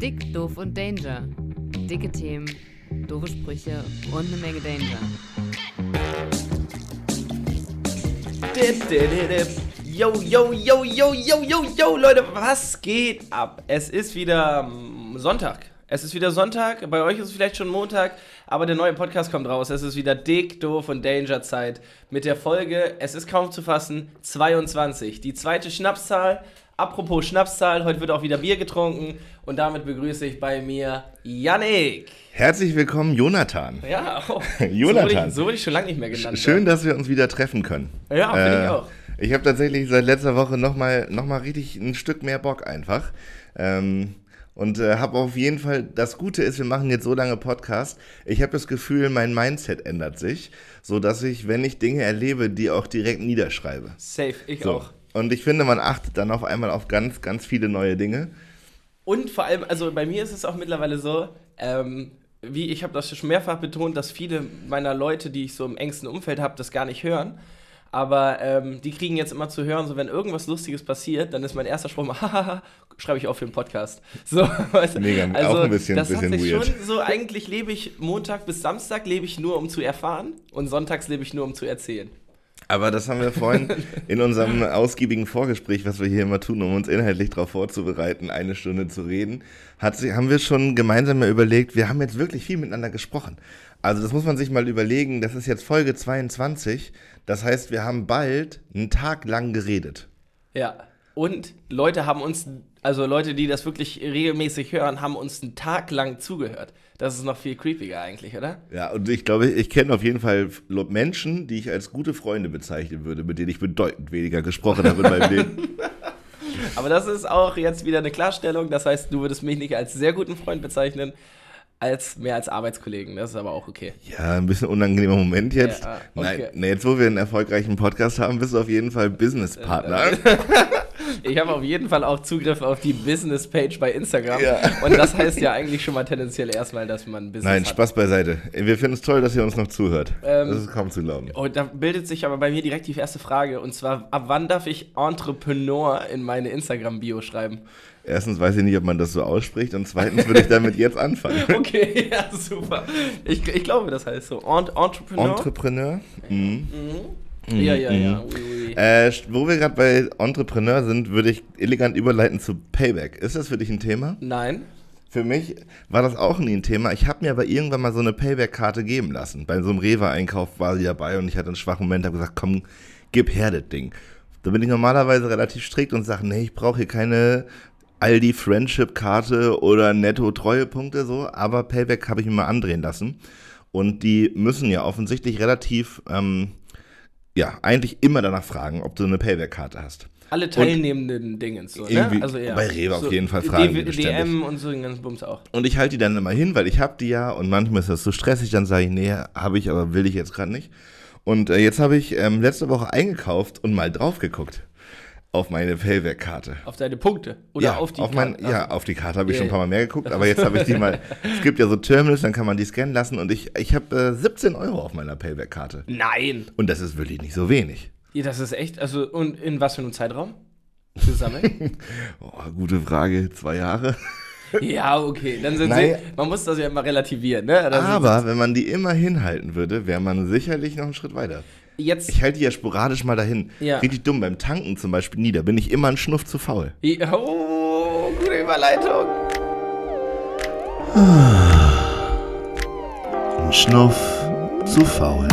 Dick, doof und Danger. Dicke Themen, doofe Sprüche und eine Menge Danger. Dip, dip, dip. Yo, yo, yo, yo, yo, yo, yo, Leute, was geht ab? Es ist wieder mm, Sonntag. Es ist wieder Sonntag, bei euch ist es vielleicht schon Montag, aber der neue Podcast kommt raus. Es ist wieder dick, doof und Danger-Zeit mit der Folge, es ist kaum zu fassen, 22. Die zweite Schnapszahl. Apropos Schnapszahl, heute wird auch wieder Bier getrunken und damit begrüße ich bei mir Yannick. Herzlich willkommen, Jonathan. Ja, oh, Jonathan. So wurde ich, so wurde ich schon lange nicht mehr genannt. Schön, dass wir uns wieder treffen können. Ja, finde ich auch. Ich habe tatsächlich seit letzter Woche nochmal noch mal richtig ein Stück mehr Bock einfach. Ähm, und äh, habe auf jeden Fall, das Gute ist, wir machen jetzt so lange Podcast. Ich habe das Gefühl, mein Mindset ändert sich, so dass ich, wenn ich Dinge erlebe, die auch direkt niederschreibe. Safe, ich So. auch. Und ich finde, man achtet dann auf einmal auf ganz, ganz viele neue Dinge. Und vor allem, also bei mir ist es auch mittlerweile so, ähm, wie ich habe das schon mehrfach betont, dass viele meiner Leute, die ich so im engsten Umfeld habe, das gar nicht hören. Aber ähm, die kriegen jetzt immer zu hören, so wenn irgendwas Lustiges passiert, dann ist mein erster Spruch mal, hahaha, schreibe ich auf für den Podcast. So, weißt? Mega, also, auch ein bisschen- das bisschen hat sich weird. schon so, eigentlich lebe ich Montag bis Samstag lebe ich nur, um zu erfahren und sonntags lebe ich nur, um zu erzählen. Aber das haben wir vorhin in unserem ausgiebigen Vorgespräch, was wir hier immer tun, um uns inhaltlich darauf vorzubereiten, eine Stunde zu reden, hat, haben wir schon gemeinsam mal überlegt, wir haben jetzt wirklich viel miteinander gesprochen. Also das muss man sich mal überlegen, das ist jetzt Folge 22, das heißt, wir haben bald einen Tag lang geredet. Ja. Und Leute haben uns, also Leute, die das wirklich regelmäßig hören, haben uns einen Tag lang zugehört. Das ist noch viel creepiger eigentlich, oder? Ja, und ich glaube, ich kenne auf jeden Fall Menschen, die ich als gute Freunde bezeichnen würde, mit denen ich bedeutend weniger gesprochen habe in meinem Leben. Aber das ist auch jetzt wieder eine Klarstellung. Das heißt, du würdest mich nicht als sehr guten Freund bezeichnen, als mehr als Arbeitskollegen. Das ist aber auch okay. Ja, ein bisschen unangenehmer Moment jetzt. Ja, okay. Nein, jetzt wo wir einen erfolgreichen Podcast haben, bist du auf jeden Fall Businesspartner. Ich habe auf jeden Fall auch Zugriff auf die Business-Page bei Instagram. Ja. Und das heißt ja eigentlich schon mal tendenziell erstmal, dass man ein Business Nein, hat. Spaß beiseite. Wir finden es toll, dass ihr uns noch zuhört. Ähm, das ist kaum zu glauben. Oh, da bildet sich aber bei mir direkt die erste Frage. Und zwar, ab wann darf ich Entrepreneur in meine Instagram-Bio schreiben? Erstens weiß ich nicht, ob man das so ausspricht und zweitens würde ich damit jetzt anfangen. Okay, ja, super. Ich, ich glaube, das heißt so. Ent Entrepreneur? Entrepreneur? Mhm. Ja, ja, ja. Ui, ui. Äh, wo wir gerade bei Entrepreneur sind, würde ich elegant überleiten zu Payback. Ist das für dich ein Thema? Nein. Für mich war das auch nie ein Thema. Ich habe mir aber irgendwann mal so eine Payback-Karte geben lassen. Bei so einem Rewe-Einkauf war sie dabei und ich hatte einen schwachen Moment, habe gesagt, komm, gib her das Ding. Da bin ich normalerweise relativ strikt und sage, nee, ich brauche hier keine Aldi Friendship-Karte oder Netto-Treuepunkte so, aber Payback habe ich mir mal andrehen lassen. Und die müssen ja offensichtlich relativ, ähm, ja, eigentlich immer danach fragen, ob du eine Payback-Karte hast. Alle teilnehmenden Dingens. So, Irgendwie ne? also, ja. bei Rewe auf jeden Fall fragen die D beständig. DM und so den ganzen Bums auch. Und ich halte die dann immer hin, weil ich habe die ja und manchmal ist das so stressig, dann sage ich, nee, habe ich, aber will ich jetzt gerade nicht. Und äh, jetzt habe ich ähm, letzte Woche eingekauft und mal drauf geguckt auf meine Payback-Karte. Auf deine Punkte. Oder ja, auf die mein, Karte. Ja, auf die Karte habe ich Ja, schon ein paar. Mal mehr geguckt, aber jetzt habe ich die mal. Es gibt ja so Terminals, dann kann man die scannen lassen und ich, ich habe äh, 17 Euro auf meiner Payback-Karte. Nein. Und das ist wirklich nicht so wenig. Ja, das ist echt. Also, und in was für einem Zeitraum? Zusammen? Oh, gute Frage, zwei Jahre. ja, okay. Dann sind Nein. sie. Man muss das ja immer relativieren, ne? Das Aber wenn man die immer hinhalten würde, wäre man sicherlich noch einen Schritt weiter. Jetzt. Ich halte die ja sporadisch mal dahin. Ja. Richtig dumm, beim Tanken zum Beispiel nie, da bin ich immer ein Schnuff zu faul. Ja, Oh, gute Überleitung. Ein Schnuff zu faul.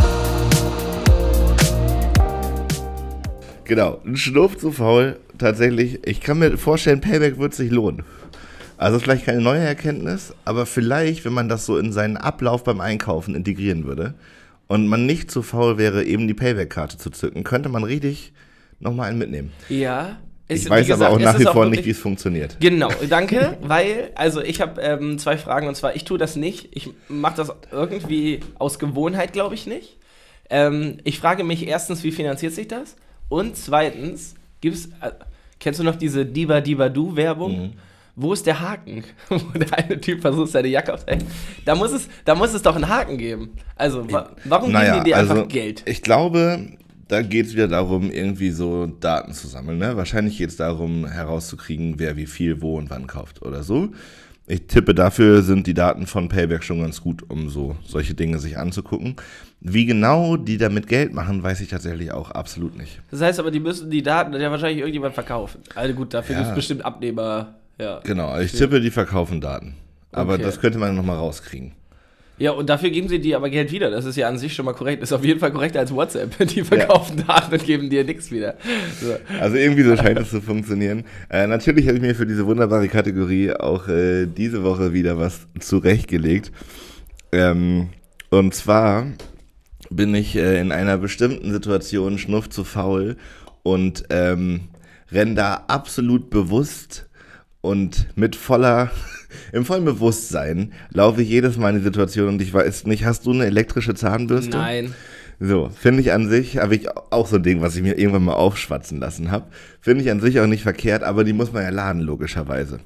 Genau, ein Schnuff zu faul. Tatsächlich, ich kann mir vorstellen, Payback wird sich lohnen. Also vielleicht keine neue Erkenntnis, aber vielleicht, wenn man das so in seinen Ablauf beim Einkaufen integrieren würde und man nicht zu faul wäre, eben die Payback-Karte zu zücken, könnte man richtig nochmal einen mitnehmen. Ja. Ist- Ich weiß gesagt, aber auch nach wie vor nicht, wie es funktioniert. Genau, danke, weil, also ich habe ähm, zwei Fragen und zwar, ich tue das nicht. Ich mache das irgendwie aus Gewohnheit, glaube ich nicht. Ähm, ich frage mich erstens, wie finanziert sich das? Und zweitens, gibt's, äh, kennst du noch diese Diva Diva Du Werbung? Mhm. Wo ist der Haken? Wo der eine Typ versucht, seine Jacke aufzuhängen. Da muss es, da muss es doch einen Haken geben. Also, wa warum geben die dir einfach Geld? Ich glaube, da geht es wieder darum, irgendwie so Daten zu sammeln. Ne? Wahrscheinlich geht es darum, herauszukriegen, wer wie viel, wo und wann kauft oder so. Ich tippe, dafür sind die Daten von Payback schon ganz gut, um so solche Dinge sich anzugucken. Wie genau die damit Geld machen, weiß ich tatsächlich auch absolut nicht. Das heißt aber, die müssen die Daten ja wahrscheinlich irgendjemand verkaufen. Also gut, dafür Ja. gibt es bestimmt Abnehmer. Ja. Genau, also ich tippe, die verkaufen Daten. Aber Okay. das könnte man nochmal rauskriegen. ja, und dafür geben sie dir aber Geld wieder. Das ist ja an sich schon mal korrekt. Ist auf jeden Fall korrekter als WhatsApp. Die verkaufen Daten und geben dir nichts wieder. So. Also irgendwie so scheint es zu funktionieren. Äh, natürlich habe ich mir für diese wunderbare Kategorie auch äh, diese Woche wieder was zurechtgelegt. Ähm, und zwar bin ich äh, in einer bestimmten Situation schnuff zu faul und ähm, renn da absolut bewusst und mit voller, im vollen Bewusstsein laufe ich jedes Mal in die Situation und ich weiß nicht, hast du eine elektrische Zahnbürste? Nein. So, finde ich an sich, habe ich auch so ein Ding, was ich mir irgendwann mal aufschwatzen lassen habe. Finde ich an sich auch nicht verkehrt, aber die muss man ja laden, logischerweise.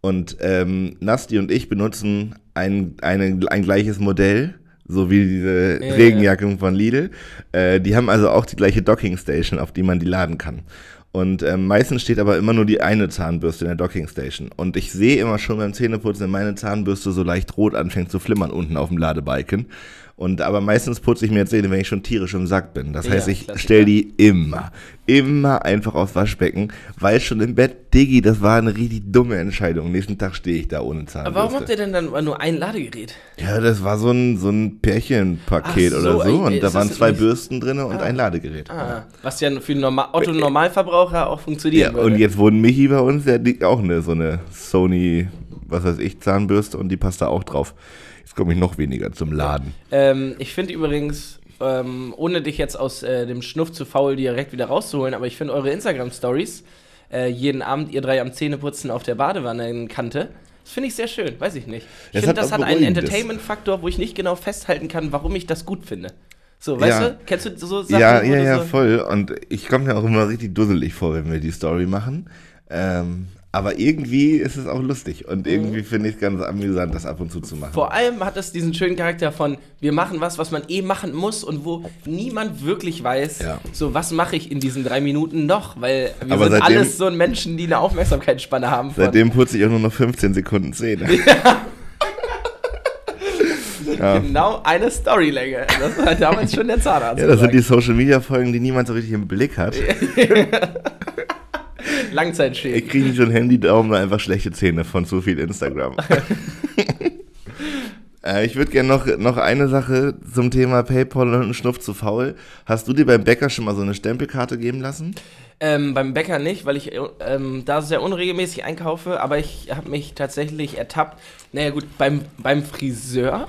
Und ähm, Nasti und ich benutzen ein, eine, ein gleiches Modell, so wie diese Ja, Regenjacken von Lidl. Äh, die haben also auch die gleiche Dockingstation, auf die man die laden kann. Und ähm, meistens steht aber immer nur die eine Zahnbürste in der Dockingstation. Und ich sehe immer schon beim Zähneputzen, wenn meine Zahnbürste so leicht rot anfängt zu flimmern unten auf dem Ladebalken. Und aber meistens putze ich mir jetzt Zähne, wenn ich schon tierisch im Sack bin. Das Ja, heißt, ich stelle die immer, immer einfach aufs Waschbecken, weil schon im Bett, Diggi, das war eine richtig dumme Entscheidung. Nächsten Tag stehe ich da ohne Zahnbürste. Aber warum habt ihr denn dann nur ein Ladegerät? Ja, das war so ein, so ein Pärchenpaket so, oder so. ey, Und da waren zwei nicht- Bürsten drin und ein Ladegerät. Ah, was ja für einen Norma Otto Normalverbraucher auch funktionieren Ja, würde. und jetzt wurden Michi bei uns, der liegt auch eine, so eine Sony, was weiß ich, Zahnbürste und die passt da auch drauf. Jetzt komme ich noch weniger zum Laden. Ähm, ich finde übrigens, ähm, ohne dich jetzt aus äh, dem Schnuff zu faul direkt wieder rauszuholen, aber ich finde eure Instagram-Stories, äh, jeden Abend ihr drei am Zähneputzen auf der Badewannekante, das finde ich sehr schön, weiß ich nicht. Ich finde, das hat einen. Entertainment-Faktor, wo ich nicht genau festhalten kann, warum ich das gut finde. So, weißt Ja. du, kennst du so Sachen? Ja, ja, ja, so, voll. Und ich komme mir auch immer richtig dusselig vor, wenn wir die Story machen. Ähm, aber irgendwie ist es auch lustig. Und irgendwie finde ich es ganz amüsant, das ab und zu zu machen. Vor allem hat es diesen schönen Charakter von, wir machen was, was man eh machen muss und wo niemand wirklich weiß, Ja. so was mache ich in diesen drei Minuten noch, weil wir Aber sind seitdem- alles so Menschen, die eine Aufmerksamkeitsspanne haben. Seitdem putze ich auch nur noch 15 Sekunden Zähne. Ja. Genau eine Storylänge. Das war damals schon der Zahnarzt. Ja, das sind die gesagt. Social Media Folgen, die niemand so richtig im Blick hat. Langzeitschäden. Ich kriege nicht so ein Handy-Daumen, einfach schlechte Zähne von zu viel Instagram. äh, ich würde gerne noch, noch eine Sache zum Thema PayPal und Schnuff zu faul. Hast du dir beim Bäcker schon mal so eine Stempelkarte geben lassen? Ähm, beim Bäcker nicht, weil ich ähm, da sehr unregelmäßig einkaufe, aber ich habe mich tatsächlich ertappt. Naja gut, beim, beim Friseur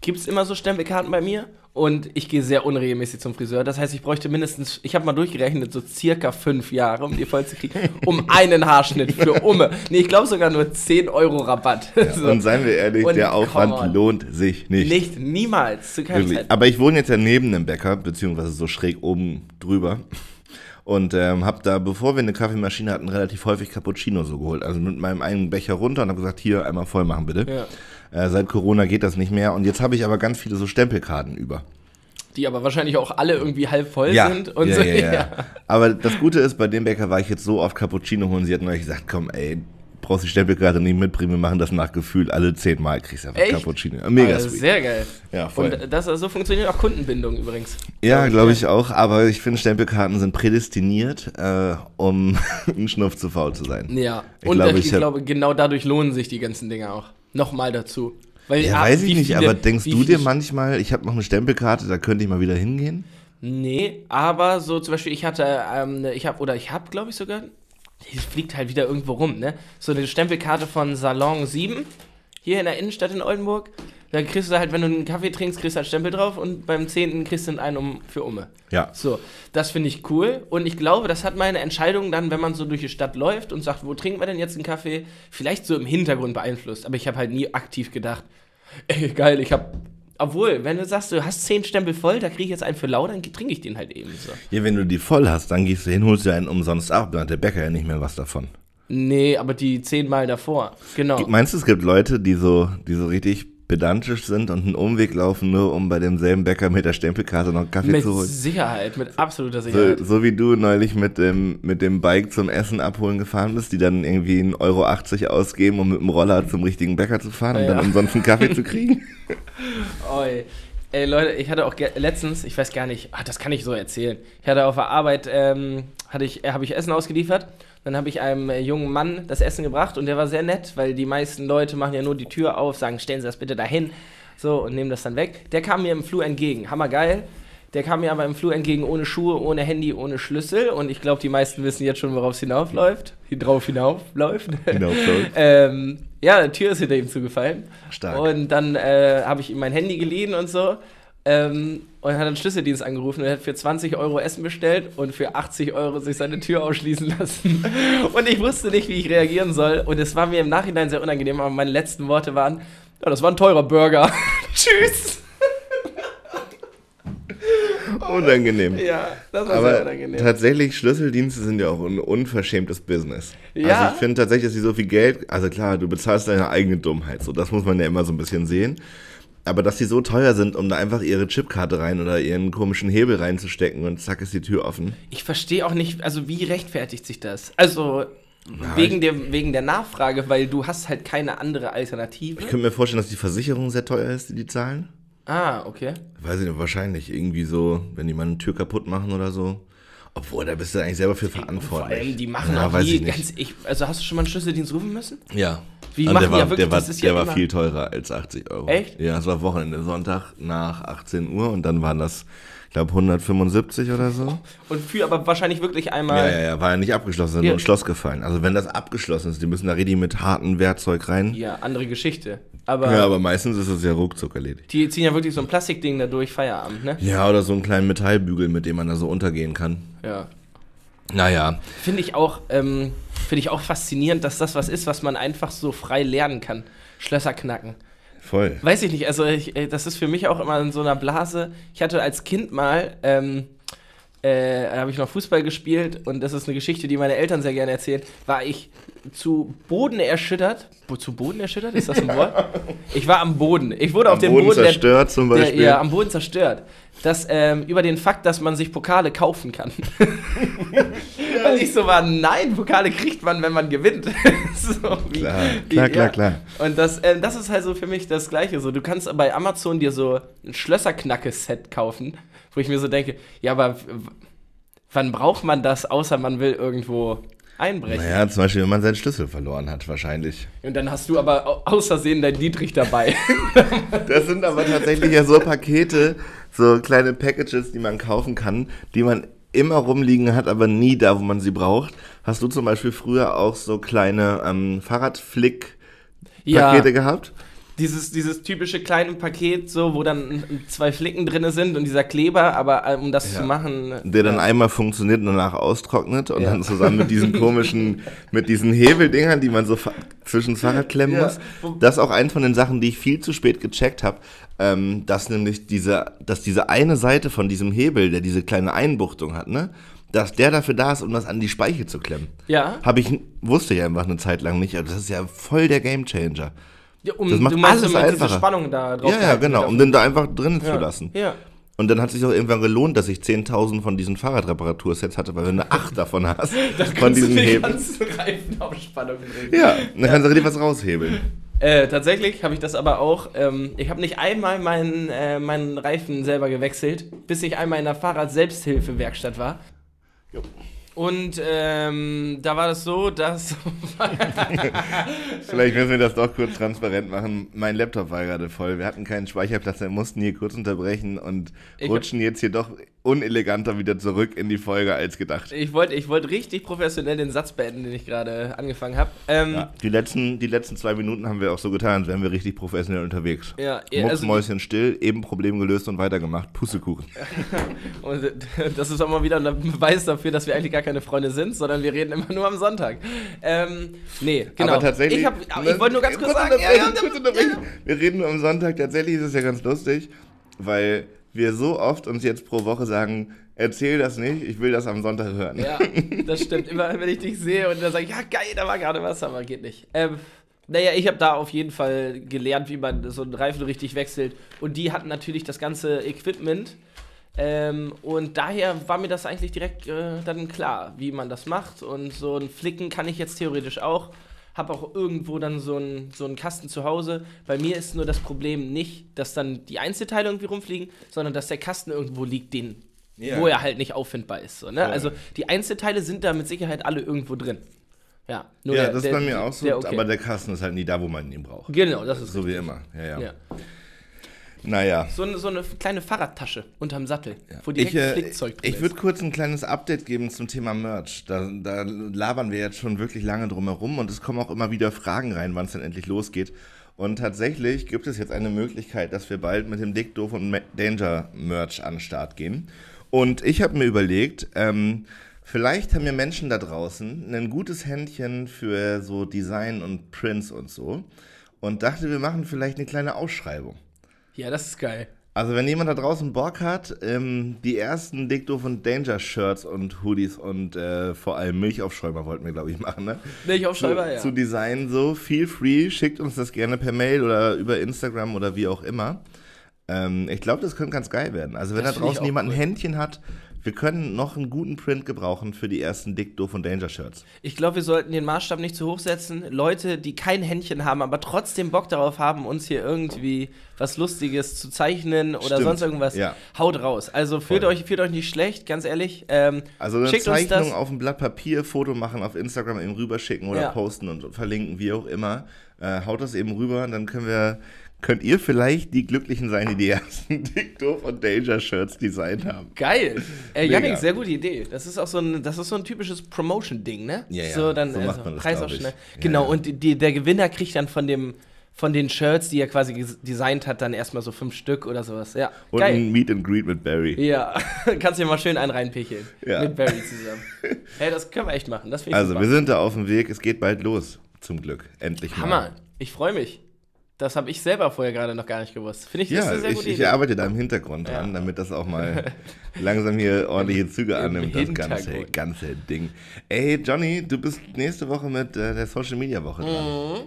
gibt es immer so Stempelkarten bei mir und ich gehe sehr unregelmäßig zum Friseur. Das heißt, ich bräuchte mindestens, ich habe mal durchgerechnet, so circa fünf Jahre, um die voll zu kriegen, um einen Haarschnitt für Umme. Nee, ich glaube sogar nur 10 Euro Rabatt. so. Und seien wir ehrlich, Und der Aufwand lohnt sich nicht. Nicht, niemals, zu keiner Wirklich. Zeit. Aber ich wohne jetzt ja neben einem Bäcker, beziehungsweise so schräg oben drüber. Und ähm, habe da, bevor wir eine Kaffeemaschine hatten, relativ häufig Cappuccino so geholt. Also mit meinem einen Becher runter und habe gesagt, hier einmal voll machen bitte. Ja. Äh, seit Corona geht das nicht mehr. Und jetzt habe ich aber ganz viele so Stempelkarten über. Die aber wahrscheinlich auch alle irgendwie halb voll ja. sind. Und ja, so, ja, ja. Aber das Gute ist, bei dem Bäcker war ich jetzt so oft Cappuccino holen. Sie hat neulich gesagt, komm ey, brauchst die Stempelkarte nicht mitbringen, wir machen das nach Gefühl. Alle zehnmal kriegst du einfach Echt? Cappuccino. Mega Also sweet. Sehr geil. Ja, voll. Und das, so funktioniert auch Kundenbindung übrigens. Ja, glaube ich auch, aber ich finde, Stempelkarten sind prädestiniert, äh, um ein Schnupf zu faul zu sein. Ja. Ich und glaube, äh, ich ich glaube, genau dadurch lohnen sich die ganzen Dinge auch. Nochmal dazu. Weil, Ja, ah, weiß ich nicht, viele- aber denkst du dir manchmal, ich habe noch eine Stempelkarte, da könnte ich mal wieder hingehen? Nee, aber so zum Beispiel, ich hatte, ähm, ne- ich habe, oder ich habe, glaube ich sogar, die fliegt halt wieder irgendwo rum, ne? So eine Stempelkarte von Salon 7, hier in der Innenstadt in Oldenburg. Da kriegst du halt, wenn du einen Kaffee trinkst, kriegst du halt Stempel drauf und beim 10. kriegst du einen um, für Umme. Ja. So, das finde ich cool und ich glaube, das hat meine Entscheidung dann, wenn man so durch die Stadt läuft und sagt, wo trinken wir denn jetzt einen Kaffee, vielleicht so im Hintergrund beeinflusst, aber ich habe halt nie aktiv gedacht, ey, geil, ich habe, obwohl, wenn du sagst, du hast 10 Stempel voll, da kriege ich jetzt einen für lau, dann trinke ich den halt eben so. Ja, wenn du die voll hast, dann gehst du hin, holst dir einen umsonst ab, dann hat der Bäcker ja nicht mehr was davon. Nee, aber die 10 Mal davor, genau. Meinst du, es gibt Leute, die so, die so richtig pedantisch sind und einen Umweg laufen, nur um bei demselben Bäcker mit der Stempelkarte noch einen Kaffee Mit zu holen. Sicherheit, mit absoluter Sicherheit. So, so wie du neulich mit dem, mit dem Bike zum Essen abholen gefahren bist, die dann irgendwie 1,80 Euro ausgeben, um mit dem Roller zum richtigen Bäcker zu fahren und Ja. dann umsonst einen Kaffee zu kriegen. Oi. Ey, Leute, ich hatte auch letztens, ich weiß gar nicht, ach, das kann ich so erzählen. Ich hatte auf der Arbeit, ähm, hatte ich, äh, habe ich Essen ausgeliefert. Dann habe ich einem äh, jungen Mann das Essen gebracht und der war sehr nett, weil die meisten Leute machen ja nur die Tür auf, sagen, stellen Sie das bitte dahin. So, und nehmen das dann weg. Der kam mir im Flur entgegen. Hammergeil. Der kam mir aber im Flur entgegen ohne Schuhe, ohne Handy, ohne Schlüssel. Und ich glaube, die meisten wissen jetzt schon, worauf es hinaufläuft. Drauf hinaufläuft. Hinaufläuft. ähm, ja, die Tür ist hinter ihm zugefallen. Stark. Und dann äh, habe ich ihm mein Handy geliehen und so. Ähm, und hat einen Schlüsseldienst angerufen und hat für 20 Euro Essen bestellt und für 80 Euro sich seine Tür ausschließen lassen. Und ich wusste nicht, wie ich reagieren soll. Und es war mir im Nachhinein sehr unangenehm, aber meine letzten Worte waren: Ja, das war ein teurer Burger. Tschüss. Unangenehm. Ja, das war sehr Aber unangenehm. tatsächlich, Schlüsseldienste sind ja auch ein unverschämtes Business. Ja. Also ich finde tatsächlich, dass sie so viel Geld, also klar, du bezahlst deine eigene Dummheit, so das muss man ja immer so ein bisschen sehen. Aber dass die so teuer sind, um da einfach ihre Chipkarte rein oder ihren komischen Hebel reinzustecken und zack ist die Tür offen. Ich verstehe auch nicht, also wie rechtfertigt sich das? Also wegen, der, wegen der Nachfrage, weil du hast halt keine andere Alternative. Ich könnte mir vorstellen, dass die Versicherung sehr teuer ist, die die zahlen. Ah, okay. Weiß ich nicht, wahrscheinlich irgendwie so, wenn die mal eine Tür kaputt machen oder so. Obwohl, da bist du eigentlich selber für Vor verantwortlich. allem, die machen ja, auch weiß nie ich ganz. Ich, also hast du schon mal einen Schlüsseldienst rufen müssen? Ja. Wie machen der die war, ja wirklich, der war, das ist der ja war immer- viel teurer als 80 Euro. Echt? Ja, es war Wochenende, Sonntag nach 18 Uhr und dann waren das, glaube, 175 oder so. Und für aber wahrscheinlich wirklich Ja, einmal. ja, ja, war ja nicht abgeschlossen, sondern Ja. nur Schloss gefallen. Also wenn das abgeschlossen ist, die müssen da richtig mit hartem Werkzeug rein. Ja, andere Geschichte. Aber, Ja, aber meistens ist es ja ruckzuck erledigt. die ziehen ja wirklich so ein Plastikding da durch Feierabend, ne? Ja, oder so einen kleinen Metallbügel, mit dem man da so untergehen kann. Ja. Naja, Finde ich auch, ähm, finde ich auch faszinierend, dass das was ist, was man einfach so frei lernen kann. Schlösser knacken. Voll. Weiß ich nicht, also ich, äh, das ist für mich auch immer in so einer Blase. Ich hatte als Kind mal, ähm, äh, da habe ich noch Fußball gespielt und das ist eine Geschichte, die meine Eltern sehr gerne erzählen, war ich zu Boden erschüttert. Bo zu Boden erschüttert? Ist das ein Wort? Ich war am Boden. Ich wurde auf Am dem Boden Boden, zerstört zum der, Beispiel. der, ja, am Boden zerstört. Das, ähm, über den Fakt, dass man sich Pokale kaufen kann. Weil ich so war, nein, Pokale kriegt man, wenn man gewinnt. so, wie, Klar, wie- klar, klar, ja. klar. Und das, ähm, das ist halt so für mich das Gleiche. So, du kannst bei Amazon dir so ein Schlösserknacke-Set kaufen, wo ich mir so denke, ja, aber wann braucht man das, außer man will irgendwo einbrechen? Naja, zum Beispiel, wenn man seinen Schlüssel verloren hat, wahrscheinlich. Und dann hast du aber au- aus Versehen dein Dietrich dabei. Das sind aber tatsächlich ja so Pakete, so kleine Packages, die man kaufen kann, die man immer rumliegen hat, aber nie da, wo man sie braucht. Hast du zum Beispiel früher auch so kleine ähm, Fahrradflick-Pakete ja, gehabt? Dieses, dieses typische kleine Paket, so, wo dann zwei Flicken drin sind und dieser Kleber, aber äh, um das Ja. zu machen. Der dann ja. einmal funktioniert und danach austrocknet und Ja. dann zusammen mit diesen komischen, mit diesen Hebeldingern, die man so zwischen Fahrrad klemmen muss. Das ist auch eins von den Sachen, die ich viel zu spät gecheckt habe, ähm, dass nämlich diese, dass diese eine Seite von diesem Hebel, der diese kleine Einbuchtung hat, ne, dass der dafür da ist, um das an die Speiche zu klemmen. Ja, Habe ich, wusste ich einfach eine Zeit lang nicht, aber das ist ja voll der Gamechanger. Ja um, Das macht du meinst, alles diese einfacher. Spannung da drauf Ja, ja, genau, wird. um den da einfach drin ja. zu lassen. Ja. Und dann hat sich auch irgendwann gelohnt, dass ich 10.000 von diesen Fahrradreparatursets hatte, weil wenn du acht davon hast, von Kannst du diesen die Hebeln. ganzen Reifen auf Spannung bringen. Ja, dann kannst du richtig was raushebeln. Äh, tatsächlich habe ich das aber auch. Ähm, ich habe nicht einmal meinen, äh, meinen Reifen selber gewechselt, bis ich einmal in der Fahrrad-Selbsthilfe-Werkstatt war. Jo. Und ähm, da war das so, dass. Vielleicht müssen wir das doch kurz transparent machen. Mein Laptop war gerade voll. Wir hatten keinen Speicherplatz, wir mussten hier kurz unterbrechen und Ich- rutschen jetzt hier doch uneleganter wieder zurück in die Folge als gedacht. ich wollte ich wollt richtig professionell den Satz beenden, den ich gerade angefangen habe. Ähm, Ja, die, letzten, die letzten zwei Minuten haben wir auch so getan, als wären wir richtig professionell unterwegs. Ja, Mucks, also- Mäuschen still, eben Problem gelöst und weitergemacht. Pussekuchen. Und das ist auch mal wieder ein Beweis dafür, dass wir eigentlich gar keine Freunde sind, sondern wir reden immer nur am Sonntag. Ähm, nee, genau. Aber tatsächlich. Ich, hab- ich wollte nur ganz kurz sagen, ja, ja. Wir reden nur am Sonntag. Tatsächlich ist es ja ganz lustig, weil wir so oft uns jetzt pro Woche sagen, erzähl das nicht, ich will das am Sonntag hören. ja, das stimmt. Immer wenn ich dich sehe und dann sage ich, ja geil, da war gerade was, aber geht nicht. Ähm, Naja, ich habe da auf jeden Fall gelernt, wie man so einen Reifen richtig wechselt. Und die hatten natürlich das ganze Equipment. Ähm, und daher war mir das eigentlich direkt äh, dann klar, wie man das macht. Und so ein Flicken kann ich jetzt theoretisch auch. Hab auch irgendwo dann so einen so einen Kasten zu Hause. Bei mir ist nur das Problem nicht, dass dann die Einzelteile irgendwie rumfliegen, sondern dass der Kasten irgendwo liegt, den, Ja. wo er halt nicht auffindbar ist. So, ne? Voll. Also die Einzelteile sind da mit Sicherheit alle irgendwo drin. Ja, Ja, der- das ist bei mir auch so, okay. aber der Kasten ist halt nie da, wo man ihn braucht. Genau, das ist So wie immer. Ja, ja. Ja. Naja. So, eine, so eine kleine Fahrradtasche unterm Sattel, wo direkt Ich, äh, Flickzeug drin ich würde kurz ein kleines Update geben zum Thema Merch. Da, da labern wir jetzt schon wirklich lange drum herum und es kommen auch immer wieder Fragen rein, wann es denn endlich losgeht. Und tatsächlich gibt es jetzt eine Möglichkeit, dass wir bald mit dem Dick, Doof und Danger Merch an den Start gehen. Und ich habe mir überlegt, ähm, vielleicht haben wir Menschen da draußen ein gutes Händchen für so Design und Prints und so. Und dachte, wir machen vielleicht eine kleine Ausschreibung. Ja, das ist geil. Also wenn jemand da draußen Bock hat, ähm, die ersten Dick Doof und Danger Shirts und Hoodies und äh, vor allem Milchaufschäumer wollten wir, glaube ich, machen, ne? Milchaufschäumer, zu, ja. Zu designen so, feel free, schickt uns das gerne per Mail oder über Instagram oder wie auch immer. Ähm, ich glaube, das könnte ganz geil werden. Also wenn Das da draußen jemand ein cool. Händchen hat, wir können noch einen guten Print gebrauchen für die ersten Dick Doof und Danger Shirts. Ich glaube, wir sollten den Maßstab nicht zu hoch setzen. Leute, die kein Händchen haben, aber trotzdem Bock darauf haben, uns hier irgendwie was Lustiges zu zeichnen oder Stimmt, sonst irgendwas, ja. haut raus. Also fühlt Voll. euch, fühlt euch nicht schlecht, ganz ehrlich. Ähm, Also eine Zeichnung das. auf ein Blatt Papier, Foto machen, auf Instagram eben rüberschicken oder Ja. posten und verlinken, wie auch immer. Äh, haut das eben rüber, dann können wir, könnt ihr vielleicht die Glücklichen sein, die die ersten Dick, Doof und Danger Shirts designt haben. Geil. Äh. Janik, sehr gute Idee. Das ist auch so ein, das ist so ein typisches Promotion-Ding, ne? Ja, ja, So, dann, so macht man das, Preis auch schnell. Ja, Genau, ja. und die, der Gewinner kriegt dann von dem von den Shirts, die er quasi designt hat, dann erstmal so fünf Stück oder sowas. Ja, Und geil. ein Meet and Greet mit Barry. Ja, kannst dir mal schön einen reinpicheln. Ja. Mit Barry zusammen. hey, das können wir echt machen. Das finde ich Also super. wir sind da auf dem Weg, es geht bald los, zum Glück. Endlich mal. Hammer. Ich freue mich. Das habe ich selber vorher gerade noch gar nicht gewusst. Finde ich, das Ja, ist eine sehr ich, gute ich Idee. arbeite da im Hintergrund dran, Ja. damit das auch mal langsam hier ordentliche Züge Im annimmt, das ganze, ganze Ding. Ey, Johnny, du bist nächste Woche mit äh, der Social Media Woche dran.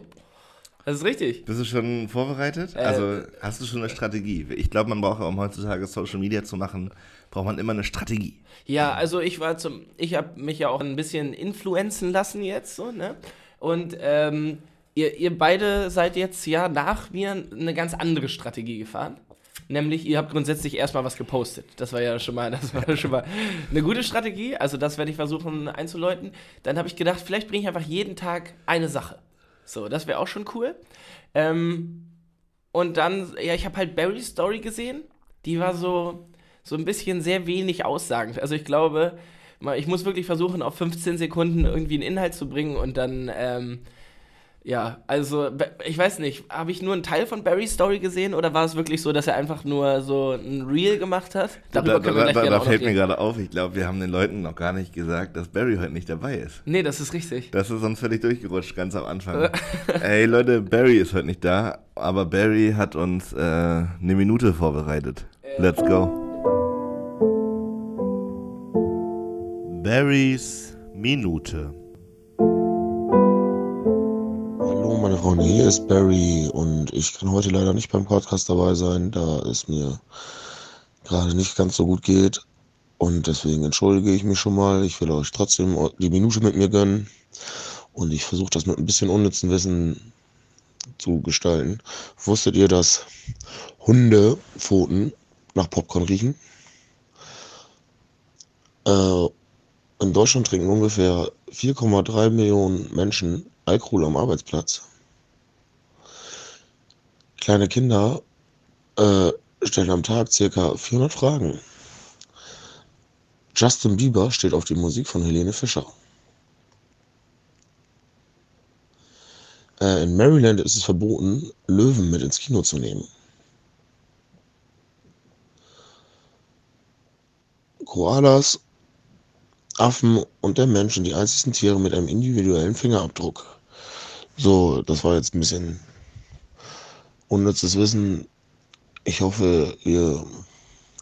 Das ist richtig. Bist du schon vorbereitet? Äh, also hast du schon eine Strategie? Ich glaube, man braucht, um heutzutage Social Media zu machen, braucht man immer eine Strategie. Ja, also ich war zum, ich habe mich ja auch ein bisschen influenzen lassen jetzt so, ne? Und ähm, ihr, ihr beide seid jetzt ja nach mir eine ganz andere Strategie gefahren. Nämlich, ihr habt grundsätzlich erstmal was gepostet. Das war ja schon mal, das war schon mal eine gute Strategie. Also, das werde ich versuchen einzuläuten. Dann habe ich gedacht, vielleicht bringe ich einfach jeden Tag eine Sache. So, das wäre auch schon cool. Ähm, und dann, ja, ich habe halt Barry's Story gesehen. Die war so, so ein bisschen sehr wenig aussagend. Also ich glaube, ich muss wirklich versuchen, auf 15 Sekunden irgendwie einen Inhalt zu bringen und dann, ähm, ja, also ich weiß nicht, habe ich nur einen Teil von Barry's Story gesehen oder war es wirklich so, dass er einfach nur so ein Reel gemacht hat? Darüber da können wir da, gleich da, da fällt mir gerade auf, ich glaube, wir haben den Leuten noch gar nicht gesagt, dass Barry heute nicht dabei ist. Nee, das ist richtig. Das ist uns völlig durchgerutscht, ganz am Anfang. Ey Leute, Barry ist heute nicht da, aber Barry hat uns äh, eine Minute vorbereitet. Let's go. Barrys Minute. Meine Freunde, hier ist Barry und ich kann heute leider nicht beim Podcast dabei sein, da es mir gerade nicht ganz so gut geht. Und deswegen entschuldige ich mich schon mal. Ich will euch trotzdem die Minute mit mir gönnen. Und ich versuche das mit ein bisschen unnützen Wissen zu gestalten. Wusstet ihr, dass Hundepfoten nach Popcorn riechen? Äh, in Deutschland trinken ungefähr 4,3 Millionen Menschen Alkohol am Arbeitsplatz. Kleine Kinder äh, stellen am Tag circa 400 Fragen. Justin Bieber steht auf die Musik von Helene Fischer. Äh, in Maryland ist es verboten, Löwen mit ins Kino zu nehmen. Koalas, Affen und der Mensch sind die einzigen Tiere mit einem individuellen Fingerabdruck. So, das war jetzt ein bisschen unnützes Wissen. Ich hoffe, ihr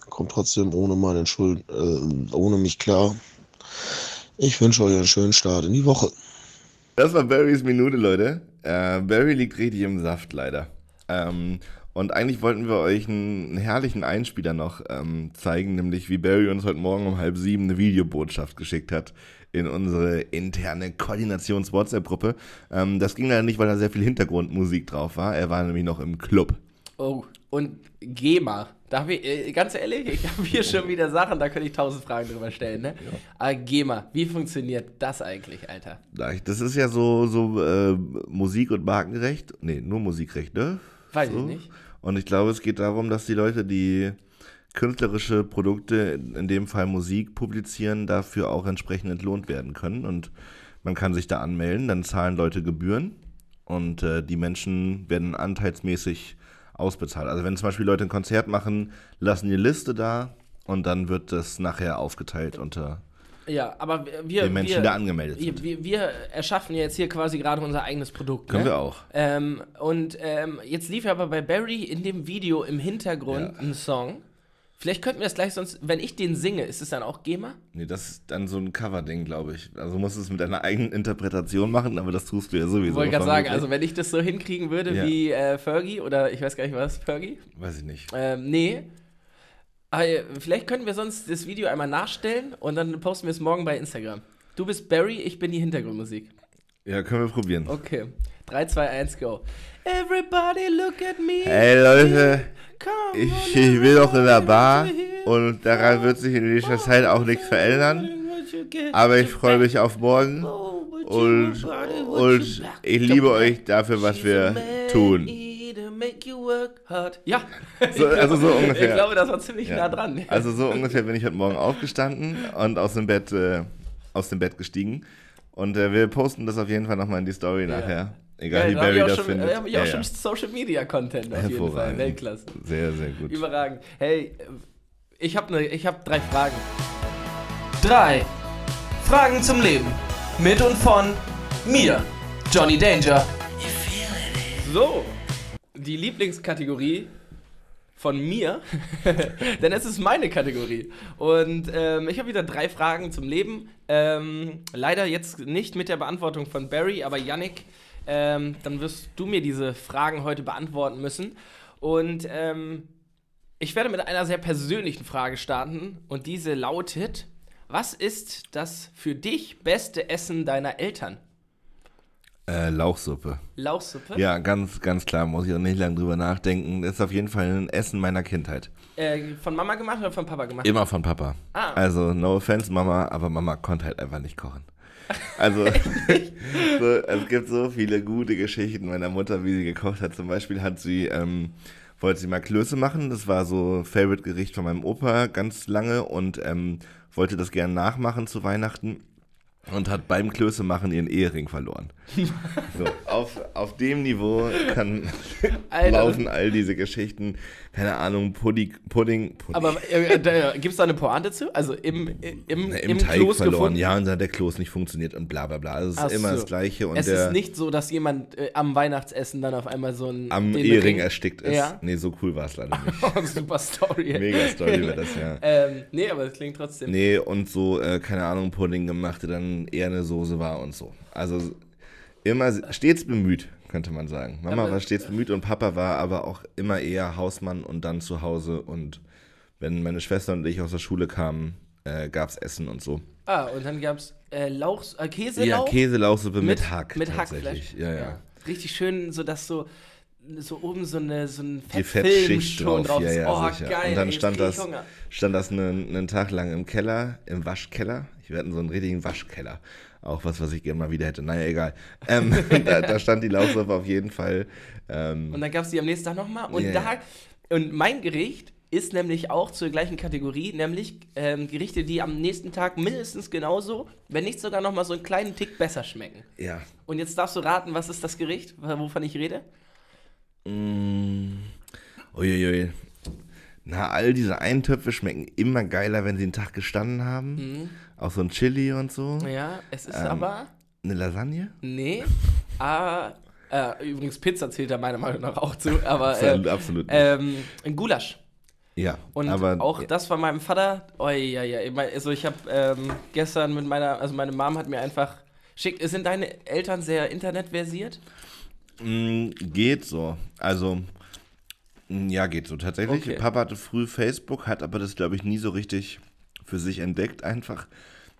kommt trotzdem ohne meine Schuld, äh, ohne mich klar. Ich wünsche euch einen schönen Start in die Woche. Das war Barrys Minute, Leute. Äh, Barry liegt richtig im Saft, leider. Ähm, und eigentlich wollten wir euch einen, herrlichen Einspieler noch ähm, zeigen, nämlich wie Barry uns heute Morgen um halb sieben eine Videobotschaft geschickt hat in unsere interne Koordinations-WhatsApp-Gruppe. Ähm, das ging leider nicht, weil da sehr viel Hintergrundmusik drauf war. Er war nämlich noch im Club. Oh, und GEMA. Da hab ich, äh, ganz ehrlich, ich habe hier schon wieder Sachen, da könnte ich tausend Fragen drüber stellen. Ne? Aber GEMA, wie funktioniert das eigentlich, Alter? Das ist ja so, so äh, Musik- und Markenrecht. Nee, nur Musikrecht, ne? Weiß so. ich nicht. Und ich glaube, es geht darum, dass die Leute, die künstlerische Produkte, in dem Fall Musik, publizieren, dafür auch entsprechend entlohnt werden können. Und man kann sich da anmelden, dann zahlen Leute Gebühren und äh, die Menschen werden anteilsmäßig ausbezahlt. Also wenn zum Beispiel Leute ein Konzert machen, lassen die Liste da und dann wird das nachher aufgeteilt unter Ja, aber wir, den Menschen, wir, die da angemeldet wir, sind. wir, wir erschaffen jetzt hier quasi gerade unser eigenes Produkt. Können ne? wir auch. Ähm, und ähm, jetzt lief aber bei Barry in dem Video im Hintergrund Ja. ein Song. Vielleicht könnten wir das gleich sonst, wenn ich den singe, ist es dann auch GEMA? Nee, das ist dann so ein Cover-Ding, glaube ich. Also musst du es mit deiner eigenen Interpretation machen, aber das tust du ja sowieso. Ich wollte gerade sagen, also wenn ich das so hinkriegen würde Ja. wie äh, Fergie oder ich weiß gar nicht was, Fergie? Weiß ich nicht. Ähm, nee. Aber, äh, vielleicht könnten wir sonst das Video einmal nachstellen und dann posten wir es morgen bei Instagram. Du bist Barry, ich bin die Hintergrundmusik. Ja, können wir probieren. Okay. 3, 2, 1, go. Everybody look at me. Hey Leute, ich, ich will doch in der Bar und daran wird sich in nächster Zeit auch nichts verändern. Aber ich freue mich auf morgen Oh, und, und ich liebe euch dafür, was wir tun. Ja. So, also so Ich ungefähr. glaube, das war ziemlich Ja. nah dran. Also so ungefähr bin ich heute Morgen aufgestanden und aus dem Bett, äh, aus dem Bett gestiegen. Und äh, wir posten das auf jeden Fall nochmal in die Story nachher. Egal wie da hab Barry das schon, findet. Da habe ich Ja, auch ja. schon Social Media Content auf jeden Fall. Hervorragend. Weltklasse. Sehr, sehr gut. Überragend. Hey, ich habe ne, ich hab drei Fragen. Drei Fragen zum Leben. Mit und von mir, Johnny Danger. So, die Lieblingskategorie von mir, denn es ist meine Kategorie. Und ähm, ich habe wieder drei Fragen zum Leben. Ähm, leider jetzt nicht mit der Beantwortung von Barry, aber Yannick, ähm, dann wirst du mir diese Fragen heute beantworten müssen. Und ähm, ich werde mit einer sehr persönlichen Frage starten und diese lautet: Was ist das für dich beste Essen deiner Eltern? Äh, Lauchsuppe. Lauchsuppe? Ja, ganz, ganz klar, muss ich auch nicht lange drüber nachdenken. Das ist auf jeden Fall ein Essen meiner Kindheit. Äh, von Mama gemacht oder von Papa gemacht? Immer von Papa. Ah. Also, no offense, Mama, aber Mama konnte halt einfach nicht kochen. Also, so, es gibt so viele gute Geschichten meiner Mutter, wie sie gekocht hat. Zum Beispiel hat sie, ähm, wollte sie mal Klöße machen. Das war so Favorite-Gericht von meinem Opa ganz lange und ähm, wollte das gerne nachmachen zu Weihnachten und hat beim Klöße machen ihren Ehering verloren. So, auf, auf dem Niveau kann, Alter. laufen all diese Geschichten. Keine Ahnung, Pudding, Pudding, Pudding. Aber äh, gibt es da eine Pointe zu? Also im, im, Na, im, im, Teig Kloß verloren, gefunden? ja, und dann hat der Kloß nicht funktioniert und bla bla bla. Also es ist Ach immer so. das Gleiche. Und es der ist nicht so, dass jemand äh, am Weihnachtsessen dann auf einmal so ein. am Ehering Ring- erstickt ist. Ja. Nee, so cool war es leider nicht. Oh, super Story. Mega Story war das, ja. ähm, nee, aber das klingt trotzdem. Nee, und so, äh, keine Ahnung, Pudding gemacht, der dann eher eine Soße war und so. Also immer stets bemüht, könnte man sagen. Mama Aber- war stets bemüht und Papa war aber auch immer eher Hausmann und dann zu Hause. Und wenn meine Schwester und ich aus der Schule kamen, äh, gab es Essen und so. Ah, und dann gab es äh, Lauch, äh, Ja, Käselauch. Käselauchsuppe mit, Hack. Mit. Hackfleisch. Ja, ja. Richtig schön, so dass so, so oben so, eine, so ein Fettfilm Fettschicht schon drauf, ja, ist. ja, oh, sicher. geil. und dann ey, stand ich das, stand das einen, einen Tag lang im Keller, im Waschkeller. Wir hatten so einen richtigen Waschkeller. Auch was, was ich gerne mal wieder hätte. Naja, egal. Ähm, da, da stand die Laufsuppe auf jeden Fall. Ähm, Und dann gab es die am nächsten Tag nochmal. Und da, ja. und mein Gericht ist nämlich auch zur gleichen Kategorie, nämlich ähm, Gerichte, die am nächsten Tag mindestens genauso, wenn nicht sogar nochmal so einen kleinen Tick besser schmecken. ja. Und jetzt darfst du raten, was ist das Gericht, wovon ich rede? Mm, uiuiui. Na, all diese Eintöpfe schmecken immer geiler, wenn sie einen Tag gestanden haben. Auch so ein Chili und so. Ja, es ist Ähm, aber. Eine Lasagne? Nee. ah, äh, übrigens, Pizza zählt da meiner Meinung nach auch zu, aber. Absolut, Äh, absolut ähm, ein Gulasch. ja, Und aber auch das von meinem Vater. Oh, ja, ja. Also, ich habe ähm, gestern mit meiner. Also, meine Mom hat mir einfach. Schick, sind deine Eltern sehr internetversiert? Mm, geht so. Also, mm, ja, geht so. Tatsächlich, Okay. Papa hatte früh Facebook, hat aber das, glaube ich, nie so richtig für sich entdeckt einfach.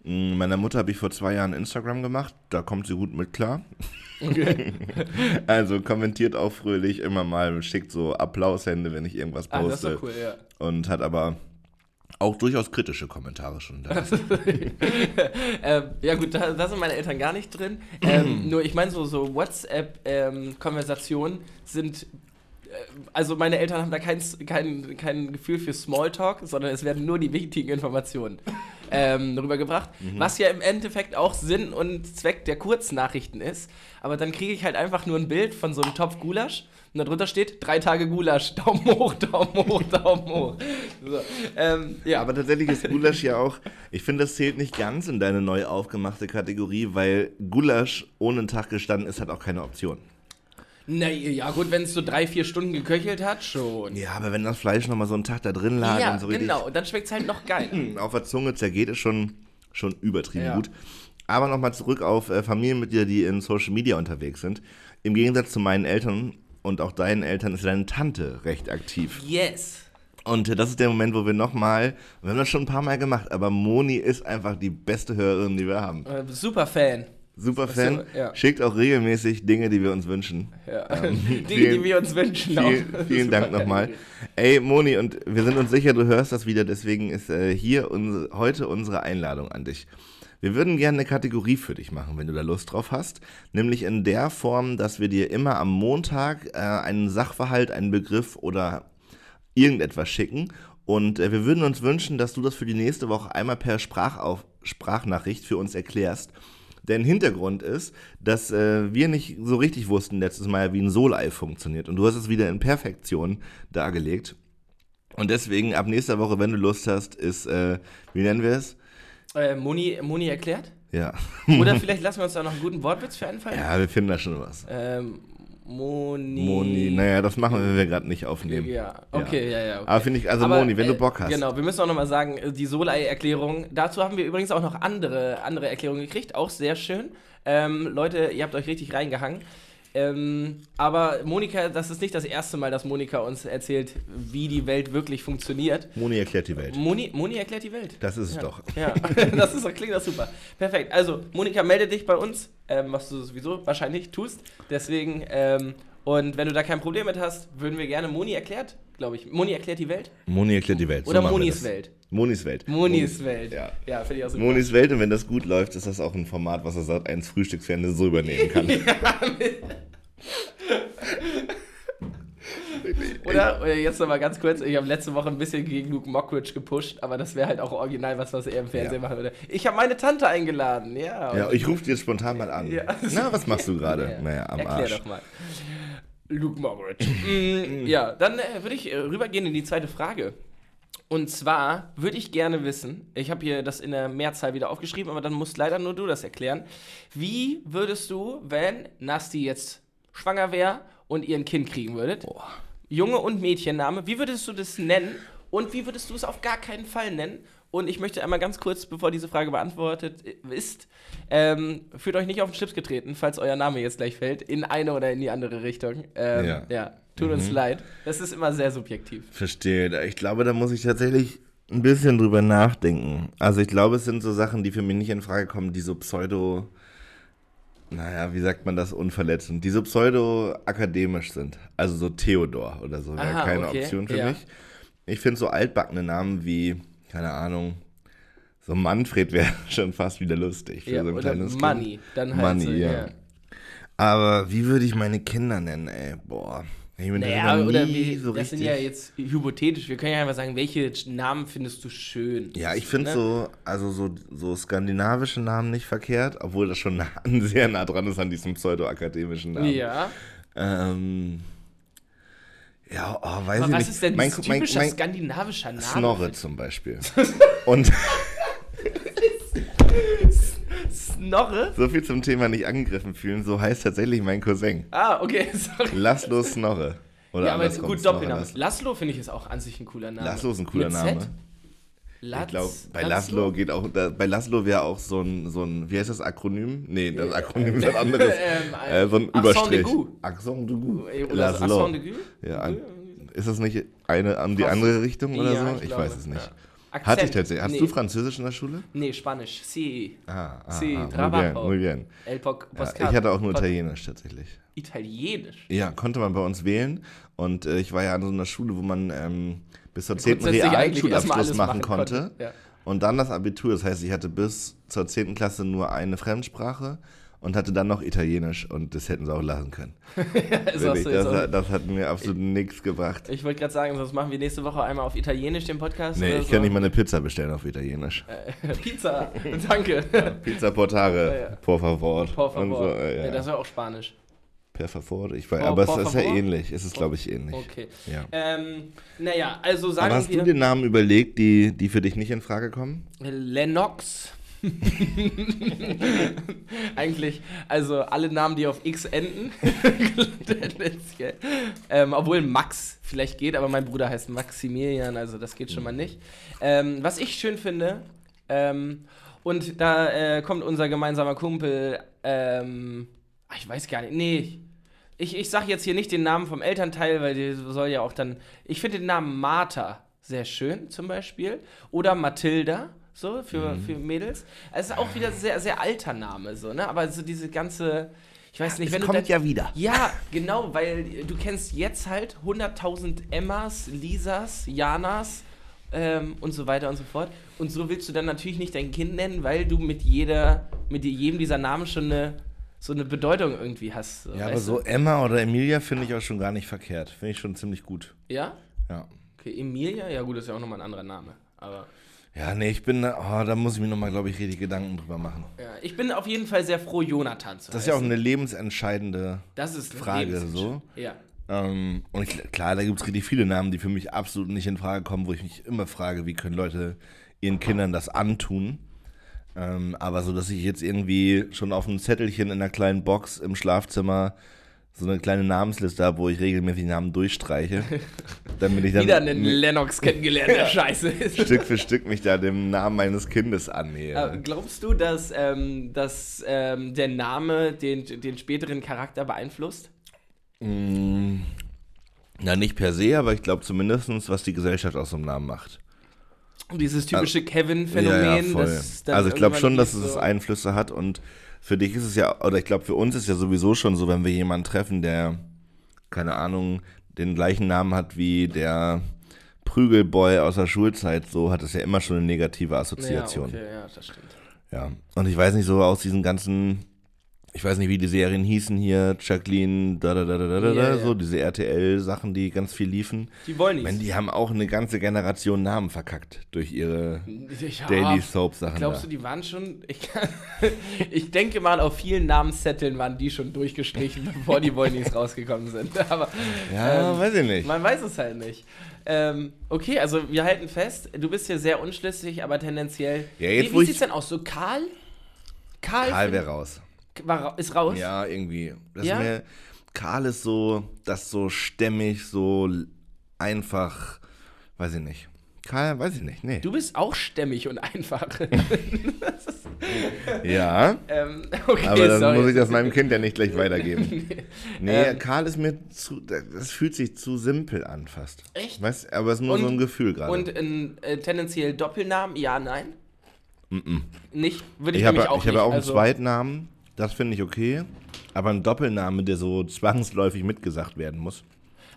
Mm, Meiner Mutter habe ich vor zwei Jahren Instagram gemacht, da kommt sie gut mit klar. also kommentiert auch fröhlich immer mal, schickt so Applaushände, wenn ich irgendwas Ah, das ist poste. doch cool, ja. Und hat aber auch durchaus kritische Kommentare schon da. ähm, ja gut, da, da sind meine Eltern gar nicht drin. Ähm, nur ich meine, so, so WhatsApp-Konversationen sind. Also meine Eltern haben da kein, kein, kein Gefühl für Smalltalk, sondern es werden nur die wichtigen Informationen ähm, rübergebracht. Was ja im Endeffekt auch Sinn und Zweck der Kurznachrichten ist. Aber dann kriege ich halt einfach nur ein Bild von so einem Topf Gulasch und darunter steht drei Tage Gulasch. Daumen hoch, Daumen hoch, Daumen hoch. So, ähm, ja, Aber tatsächlich ist Gulasch ja auch, ich finde, das zählt nicht ganz in deine neu aufgemachte Kategorie, weil Gulasch ohne einen Tag gestanden ist, hat auch keine Option. Na ja, gut, wenn es so drei, vier Stunden geköchelt hat, schon. Ja, aber wenn das Fleisch nochmal so einen Tag da drin lag Ja, und so richtig genau. Und dann schmeckt es halt noch geil. auf der Zunge zergeht, ist schon, schon übertrieben Ja. gut. Aber nochmal zurück auf äh, Familienmitglieder, die in Social Media unterwegs sind. Im Gegensatz zu meinen Eltern und auch deinen Eltern ist deine Tante recht aktiv. yes. Und äh, das ist der Moment, wo wir nochmal, wir haben das schon ein paar Mal gemacht, aber Moni ist einfach die beste Hörerin, die wir haben. Äh, super Fan. Super Fan, so, ja. schickt auch regelmäßig Dinge, die wir uns wünschen. Ja. Ähm, Dinge, die wir uns wünschen. Vielen, auch. vielen Dank nochmal. Ey, Moni, und wir sind uns sicher, du hörst das wieder, deswegen ist äh, hier unsere, heute unsere Einladung an dich. Wir würden gerne eine Kategorie für dich machen, wenn du da Lust drauf hast. Nämlich in der Form, dass wir dir immer am Montag äh, einen Sachverhalt, einen Begriff oder irgendetwas schicken. Und äh, wir würden uns wünschen, dass du das für die nächste Woche einmal per Sprachauf Sprachnachricht für uns erklärst. Der Hintergrund ist, dass äh, wir nicht so richtig wussten letztes Mal, wie ein Soul-Eye funktioniert. Und du hast es wieder in Perfektion dargelegt. Und deswegen ab nächster Woche, wenn du Lust hast, ist, äh, wie nennen wir es? Äh, Moni, Moni erklärt? Ja. Oder vielleicht lassen wir uns da noch einen guten Wortwitz für einfallen. ja, wir finden da schon was. Ähm, Moni. Moni, naja, das machen wir, wenn wir gerade nicht aufnehmen. Ja, okay, ja, ja. okay. Aber finde ich, also Aber, Moni, wenn äh, du Bock hast. Genau, wir müssen auch nochmal sagen, äh, die Solei-Erklärung, dazu haben wir übrigens auch noch andere, andere Erklärungen gekriegt, auch sehr schön. Ähm, Leute, ihr habt euch richtig reingehangen. Ähm, aber Monika, das ist nicht das erste Mal, dass Monika uns erzählt, wie die Welt wirklich funktioniert. Moni erklärt die Welt. Moni, Moni erklärt die Welt. Das ist es ja. doch. Ja, das ist, doch- klingt doch super. Perfekt. Also, Monika, melde dich bei uns, ähm, was du sowieso wahrscheinlich tust. Deswegen, ähm, und wenn du da kein Problem mit hast, würden wir gerne Moni erklärt, glaube ich. Moni erklärt die Welt? Moni erklärt die Welt. Oder wir Monis das. Welt? Monis Welt. Monis Welt. Ja. Ja, finde ich auch super. Monis Welt und wenn das gut läuft, ist das auch ein Format, was er seit eins Frühstücksfernsehen so übernehmen kann. Oder, oder jetzt nochmal ganz kurz, ich habe letzte Woche ein bisschen gegen Luke Mockridge gepusht, aber das wäre halt auch original was, was er im Fernsehen Ja. machen würde. Ich habe meine Tante eingeladen, ja. Ja, ich rufe dir jetzt spontan mal an. Ja. Na, was machst du gerade? Ja. Naja, am Erklär Arsch. doch mal. Luke Mockridge. mm, ja, dann äh, würde ich äh, rübergehen in die zweite Frage. Und zwar würde ich gerne wissen, ich habe hier das in der Mehrzahl wieder aufgeschrieben, aber dann musst leider nur du das erklären. Wie würdest du, wenn Nasti jetzt schwanger wäre und ihr ein Kind kriegen würdet? Junge und Mädchenname, wie würdest du das nennen und wie würdest du es auf gar keinen Fall nennen? Und ich möchte einmal ganz kurz, bevor diese Frage beantwortet ist, ähm, fühlt euch nicht auf den Schlips getreten, falls euer Name jetzt gleich fällt, in eine oder in die andere Richtung. Ähm, Ja. ja. Tut uns leid. Das ist immer sehr subjektiv. Verstehe. Ich glaube, da muss ich tatsächlich ein bisschen drüber nachdenken. Also ich glaube, es sind so Sachen, die für mich nicht in Frage kommen, die so pseudo, naja, wie sagt man das, unverletzend, die so pseudo-akademisch sind. Also so Theodor oder so wäre keine okay, Option für ja. mich. Ich finde so altbackene Namen wie, keine Ahnung, so Manfred wäre schon fast wieder lustig für Ja, so ein kleines Money, Kind. dann halt Money, so, ja. ja. Aber wie würde ich meine Kinder nennen, ey? Boah. Bin Naja, oder wie, so das sind ja jetzt hypothetisch. Wir können ja einfach sagen, welche Namen findest du schön? Ja, ich finde Ne? so, also so, so skandinavische Namen nicht verkehrt, obwohl das schon nah, sehr nah dran ist an diesem pseudo-akademischen Namen. Ja. Ähm, ja, oh, weiß Aber ich was nicht. ist denn mein, ein mein, typischer mein skandinavischer Name? Snorre zum Beispiel. Und Snorre? so viel zum Thema nicht angegriffen fühlen, so heißt tatsächlich mein Cousin. Ah, okay, sorry. Laszlo Snorre. Oder ja, aber gut, Doppelname. Laszlo. Laszlo finde ich ist auch an sich ein cooler Name. Laszlo ist ein cooler Mit Name. Z? Latz, Ich glaube, bei Laszlo? Geht auch, da, bei Laszlo wäre auch so ein, so ein, wie heißt das Akronym? Nee, das Akronym ist was anderes. Ähm, äh, so ein Überstrich. Accent de Goût. Accent de Goût? Ja, an, ist das nicht eine an die andere Richtung oder Ja, so? ich Ich, weiß es nicht. ja. Hatte ich Akzent. tatsächlich. Hast Nee. du Französisch in der Schule? Nee, Spanisch. Sí. Ah, ah, Sí, ah trabajo. muy bien. El po Ja, ich hatte auch nur Italienisch tatsächlich. Italienisch. Ja, konnte man bei uns wählen. Und äh, ich war ja an so einer Schule, wo man ähm, bis zur 10. Grundsätzlich eigentlich erstmal Realschulabschluss machen machen konnte. konnte, ja. Und dann das Abitur. Das heißt, ich hatte bis zur 10. Klasse nur eine Fremdsprache und hatte dann noch Italienisch. Und das hätten sie auch lassen können. So, ist das, hat- das hat mir absolut nichts gebracht. Ich wollte gerade sagen, sonst machen wir nächste Woche einmal auf Italienisch den Podcast. Nee, ich so. kann nicht mal eine Pizza bestellen auf Italienisch. Pizza. Danke. Pizza portare, Ja, ja. por favor. Por favor. So, äh, ja. ja. das war auch Spanisch. per favor. Ich weiß, Por- aber por es ist ja ähnlich. Es ist, glaube ich, ähnlich. Okay. Ja. Ähm, naja, also sagen Aber hast wir du den Namen überlegt, die, die für dich nicht in Frage kommen? Lennox. Eigentlich, also alle Namen, die auf X enden. Tendenziell. ähm, obwohl Max vielleicht geht, aber mein Bruder heißt Maximilian, also das geht schon mal nicht. Ähm, was ich schön finde, ähm, und da äh, kommt unser gemeinsamer Kumpel, ähm, ach, ich weiß gar nicht, nee, ich, ich sag jetzt hier nicht den Namen vom Elternteil, weil die soll ja auch dann. Ich finde den Namen Martha sehr schön, zum Beispiel. Oder Mathilda, so, für, für Mädels. Es ist auch wieder sehr, sehr alter Name, so, ne? Aber so diese ganze. Ich weiß nicht, wenn du. dann- wieder. ja, genau, weil du kennst jetzt halt 100.000 Emmas, Lisas, Janas ähm, und so weiter und so fort. Und so willst du dann natürlich nicht dein Kind nennen, weil du mit jeder, mit jedem dieser Namen schon eine, so eine Bedeutung irgendwie hast. So, Ja, aber so du? Emma oder Emilia finde ich auch schon gar nicht verkehrt. Finde ich schon ziemlich gut. Ja? Ja. Okay, Emilia? Ja, gut, das ist ja auch nochmal ein anderer Name. Aber Ja, nee, ich bin, da- oh, da muss ich mir nochmal, glaube ich, richtig Gedanken drüber machen. ja, ich bin auf jeden Fall sehr froh, Jonathan zu Das ist ja auch heißen. eine lebensentscheidende das ist eine Frage, Lebensentscheidung. so. Ja. Ähm, und ich, klar, da gibt es richtig viele Namen, die für mich absolut nicht in Frage kommen, wo ich mich immer frage, wie können Leute ihren Kindern das antun. Ähm, aber so, dass ich jetzt irgendwie schon auf einem Zettelchen in einer kleinen Box im Schlafzimmer so eine kleine Namensliste habe, wo ich regelmäßig Namen durchstreiche, damit ich dann Wieder einen Lennox kennengelernt, der scheiße ist. Stück für Stück mich da dem Namen meines Kindes annähere. Äh, glaubst du, dass, ähm, dass ähm, der Name den, den späteren Charakter beeinflusst? Mm, Na, nicht per se, aber ich glaube zumindest, was die Gesellschaft aus so einem Namen macht. Dieses typische Kevin-Phänomen. Ja, ja, also ich glaube schon, dass es so- Einflüsse hat und für dich ist es ja, oder ich glaube für uns ist ja sowieso schon so, wenn wir jemanden treffen, der, keine Ahnung, den gleichen Namen hat wie der Prügelboy aus der Schulzeit, so hat es ja immer schon eine negative Assoziation. Ja, okay, ja, das stimmt. Ja, und ich weiß nicht, so aus diesen ganzen, ich weiß nicht, wie die Serien hießen hier, Jacqueline, da, da, da, da, da, da, Ja, ja. so diese RTL-Sachen, die ganz viel liefen. Die wollen Ich nicht. meine, die haben auch eine ganze Generation Namen verkackt durch ihre Ja, Daily Soap-Sachen. Glaubst da. du, die waren schon. Ich, ich denke mal, auf vielen Namenszetteln waren die schon durchgestrichen, bevor die Wollnies rausgekommen sind. Aber Ja, ähm, weiß ich nicht. man weiß es halt nicht. Ähm, okay, also wir halten fest, du bist hier sehr unschlüssig, aber tendenziell. Ja, jetzt, wie wie ich- sieht's denn aus? So Karl? Karl, Karl wäre raus. War, ist raus? Ja, irgendwie. Das Ja? ist mir, Karl ist so, das so stämmig, so einfach, weiß ich nicht. Karl, weiß ich nicht, nee. Du bist auch stämmig und einfach. Ja, ähm, okay, aber dann sorry. muss ich das meinem Kind ja nicht gleich weitergeben. Nee, Ähm. Karl ist mir zu, das fühlt sich zu simpel an fast. Echt? Weißt, aber es ist nur Und- so ein Gefühl gerade. Und ein äh, tendenziell Doppelnamen? Ja, nein? Nicht? Würde ich, Ich habe, auch ich habe auch einen also, Zweitnamen, das finde ich okay. Aber ein Doppelname, der so zwangsläufig mitgesagt werden muss.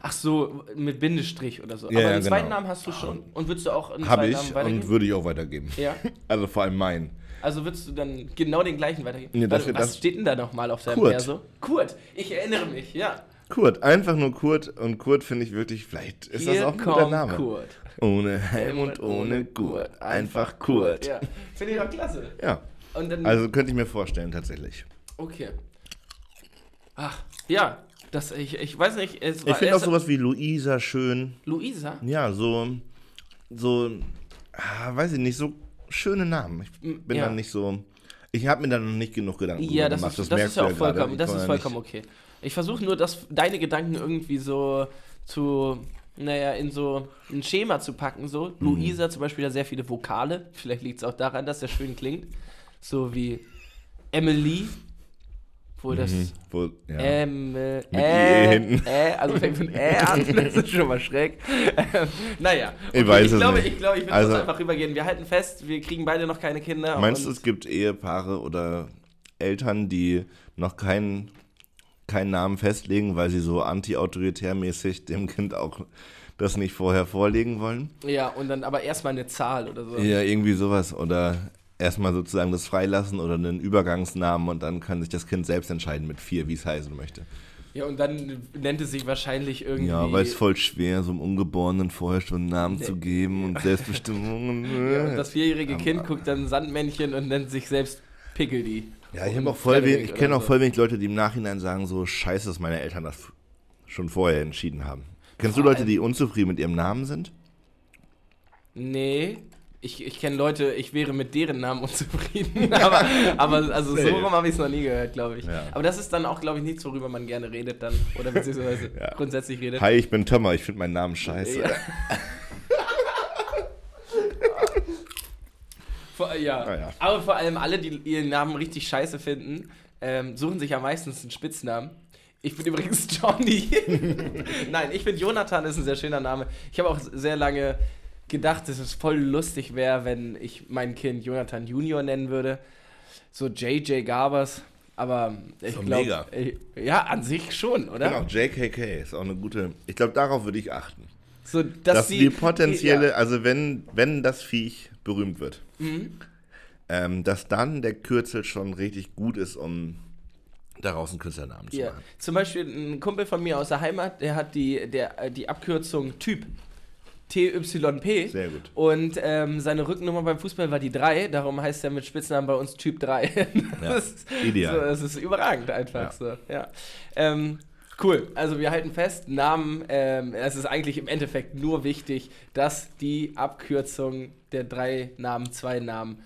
Ach so, mit Bindestrich oder so. Ja, Aber ja, einen genau. zweiten Namen hast du schon. Und würdest du auch einen Habe zweiten ich Namen weitergeben? und würde ich auch weitergeben. ja. Also vor allem meinen. Also würdest du dann genau den gleichen weitergeben? Nee, das- Warte, was das- steht denn da nochmal auf deinem Kurt. Perso? Kurt. Ich erinnere mich, ja. Kurt, einfach nur Kurt. Und Kurt finde ich wirklich, vielleicht ist Hier das auch ein guter Name. Kurt. Ohne Helm und ohne Gurt. Einfach Kurt. Ja. Ja, finde ich auch klasse. Und dann, Also könnte ich mir vorstellen, tatsächlich. okay. Ach, ja. Das, ich, ich weiß nicht, es Ich war finde auch sowas wie Luisa schön. Luisa? Ja, so, so, ah, weiß ich nicht, so schöne Namen. Ich bin ja. dann nicht so, ich habe mir dann noch nicht genug Gedanken Ja, das gemacht. ist, das merkst ist ja auch vollkommen, das ist vollkommen okay. Ich versuche nur, dass deine Gedanken irgendwie so zu, naja, in so ein Schema zu packen. So. Mhm. Luisa zum Beispiel hat sehr viele Vokale. Vielleicht liegt es auch daran, dass der schön klingt. So wie Emily. Wo das. Mhm. Wo, ja. Ähm, äh, äh. Äh, also fängt mit Äh an, das ist schon mal schräg. Ähm, naja, Ich weiß ich es glaube, nicht. ich glaube, ich will Also- das einfach rübergehen. Wir halten fest, wir kriegen beide noch keine Kinder. Meinst du, es gibt Ehepaare oder Eltern, die noch keinen, keinen Namen festlegen, weil sie so anti-autoritär-mäßig dem Kind auch das nicht vorher vorlegen wollen? Ja, und dann aber erstmal eine Zahl oder so. Ja, irgendwie sowas. Oder erstmal sozusagen das freilassen oder einen Übergangsnamen und dann kann sich das Kind selbst entscheiden mit vier, wie es heißen möchte. Ja, und dann nennt es sich wahrscheinlich irgendwie. Ja, weil es voll schwer, so einem Ungeborenen vorher schon einen Namen zu geben und Selbstbestimmung. Ja, und das vierjährige Kind guckt dann Sandmännchen und nennt sich selbst Pickeldi. Ja, ich, auch voll Frederik wenig, ich kenne auch voll wenig Leute, die im Nachhinein sagen, so scheiße, dass meine Eltern das schon vorher entschieden haben. Kennst du Vor Leute, allem- die unzufrieden mit ihrem Namen sind? Nee. Ich, ich kenne Leute, ich wäre mit deren Namen unzufrieden. aber, aber also so rum habe ich es noch nie gehört, glaube ich. Ja. Aber das ist dann auch, glaube ich, nichts, worüber man gerne redet dann. Oder beziehungsweise Ja. grundsätzlich redet. Hi, ich bin Thomas, ich finde meinen Namen scheiße. Ja. Vor, ja. Ah, ja. Aber vor allem alle, die ihren Namen richtig scheiße finden, ähm, suchen sich ja meistens einen Spitznamen. Ich bin übrigens Johnny. Nein, ich finde Jonathan ist ein sehr schöner Name. Ich habe auch sehr lange gedacht, dass es voll lustig wäre, wenn ich mein Kind Jonathan Junior nennen würde. So JJ Garbers. Aber ich So glaube. Ja, an sich schon, oder? Genau, JKK ist auch eine gute. Ich glaube, darauf würde ich achten. So, Dass, die, potenzielle, ja. also wenn, wenn das Viech berühmt wird, Mhm. ähm, dass dann der Kürzel schon richtig gut ist, um daraus einen Künstlernamen zu Ja. machen. Zum Beispiel ein Kumpel von mir aus der Heimat, der hat die, der, äh, die Abkürzung Typ. TYP. Sehr gut. Und ähm, seine Rückennummer beim Fußball war die 3, darum heißt er mit Spitznamen bei uns Typ 3. Ja, das, ist, ideal. So, das ist überragend einfach Ja. so. Ja. Ähm, cool, also wir halten fest, Namen, ähm, es ist eigentlich im Endeffekt nur wichtig, dass die Abkürzung der drei Namen, zwei Namen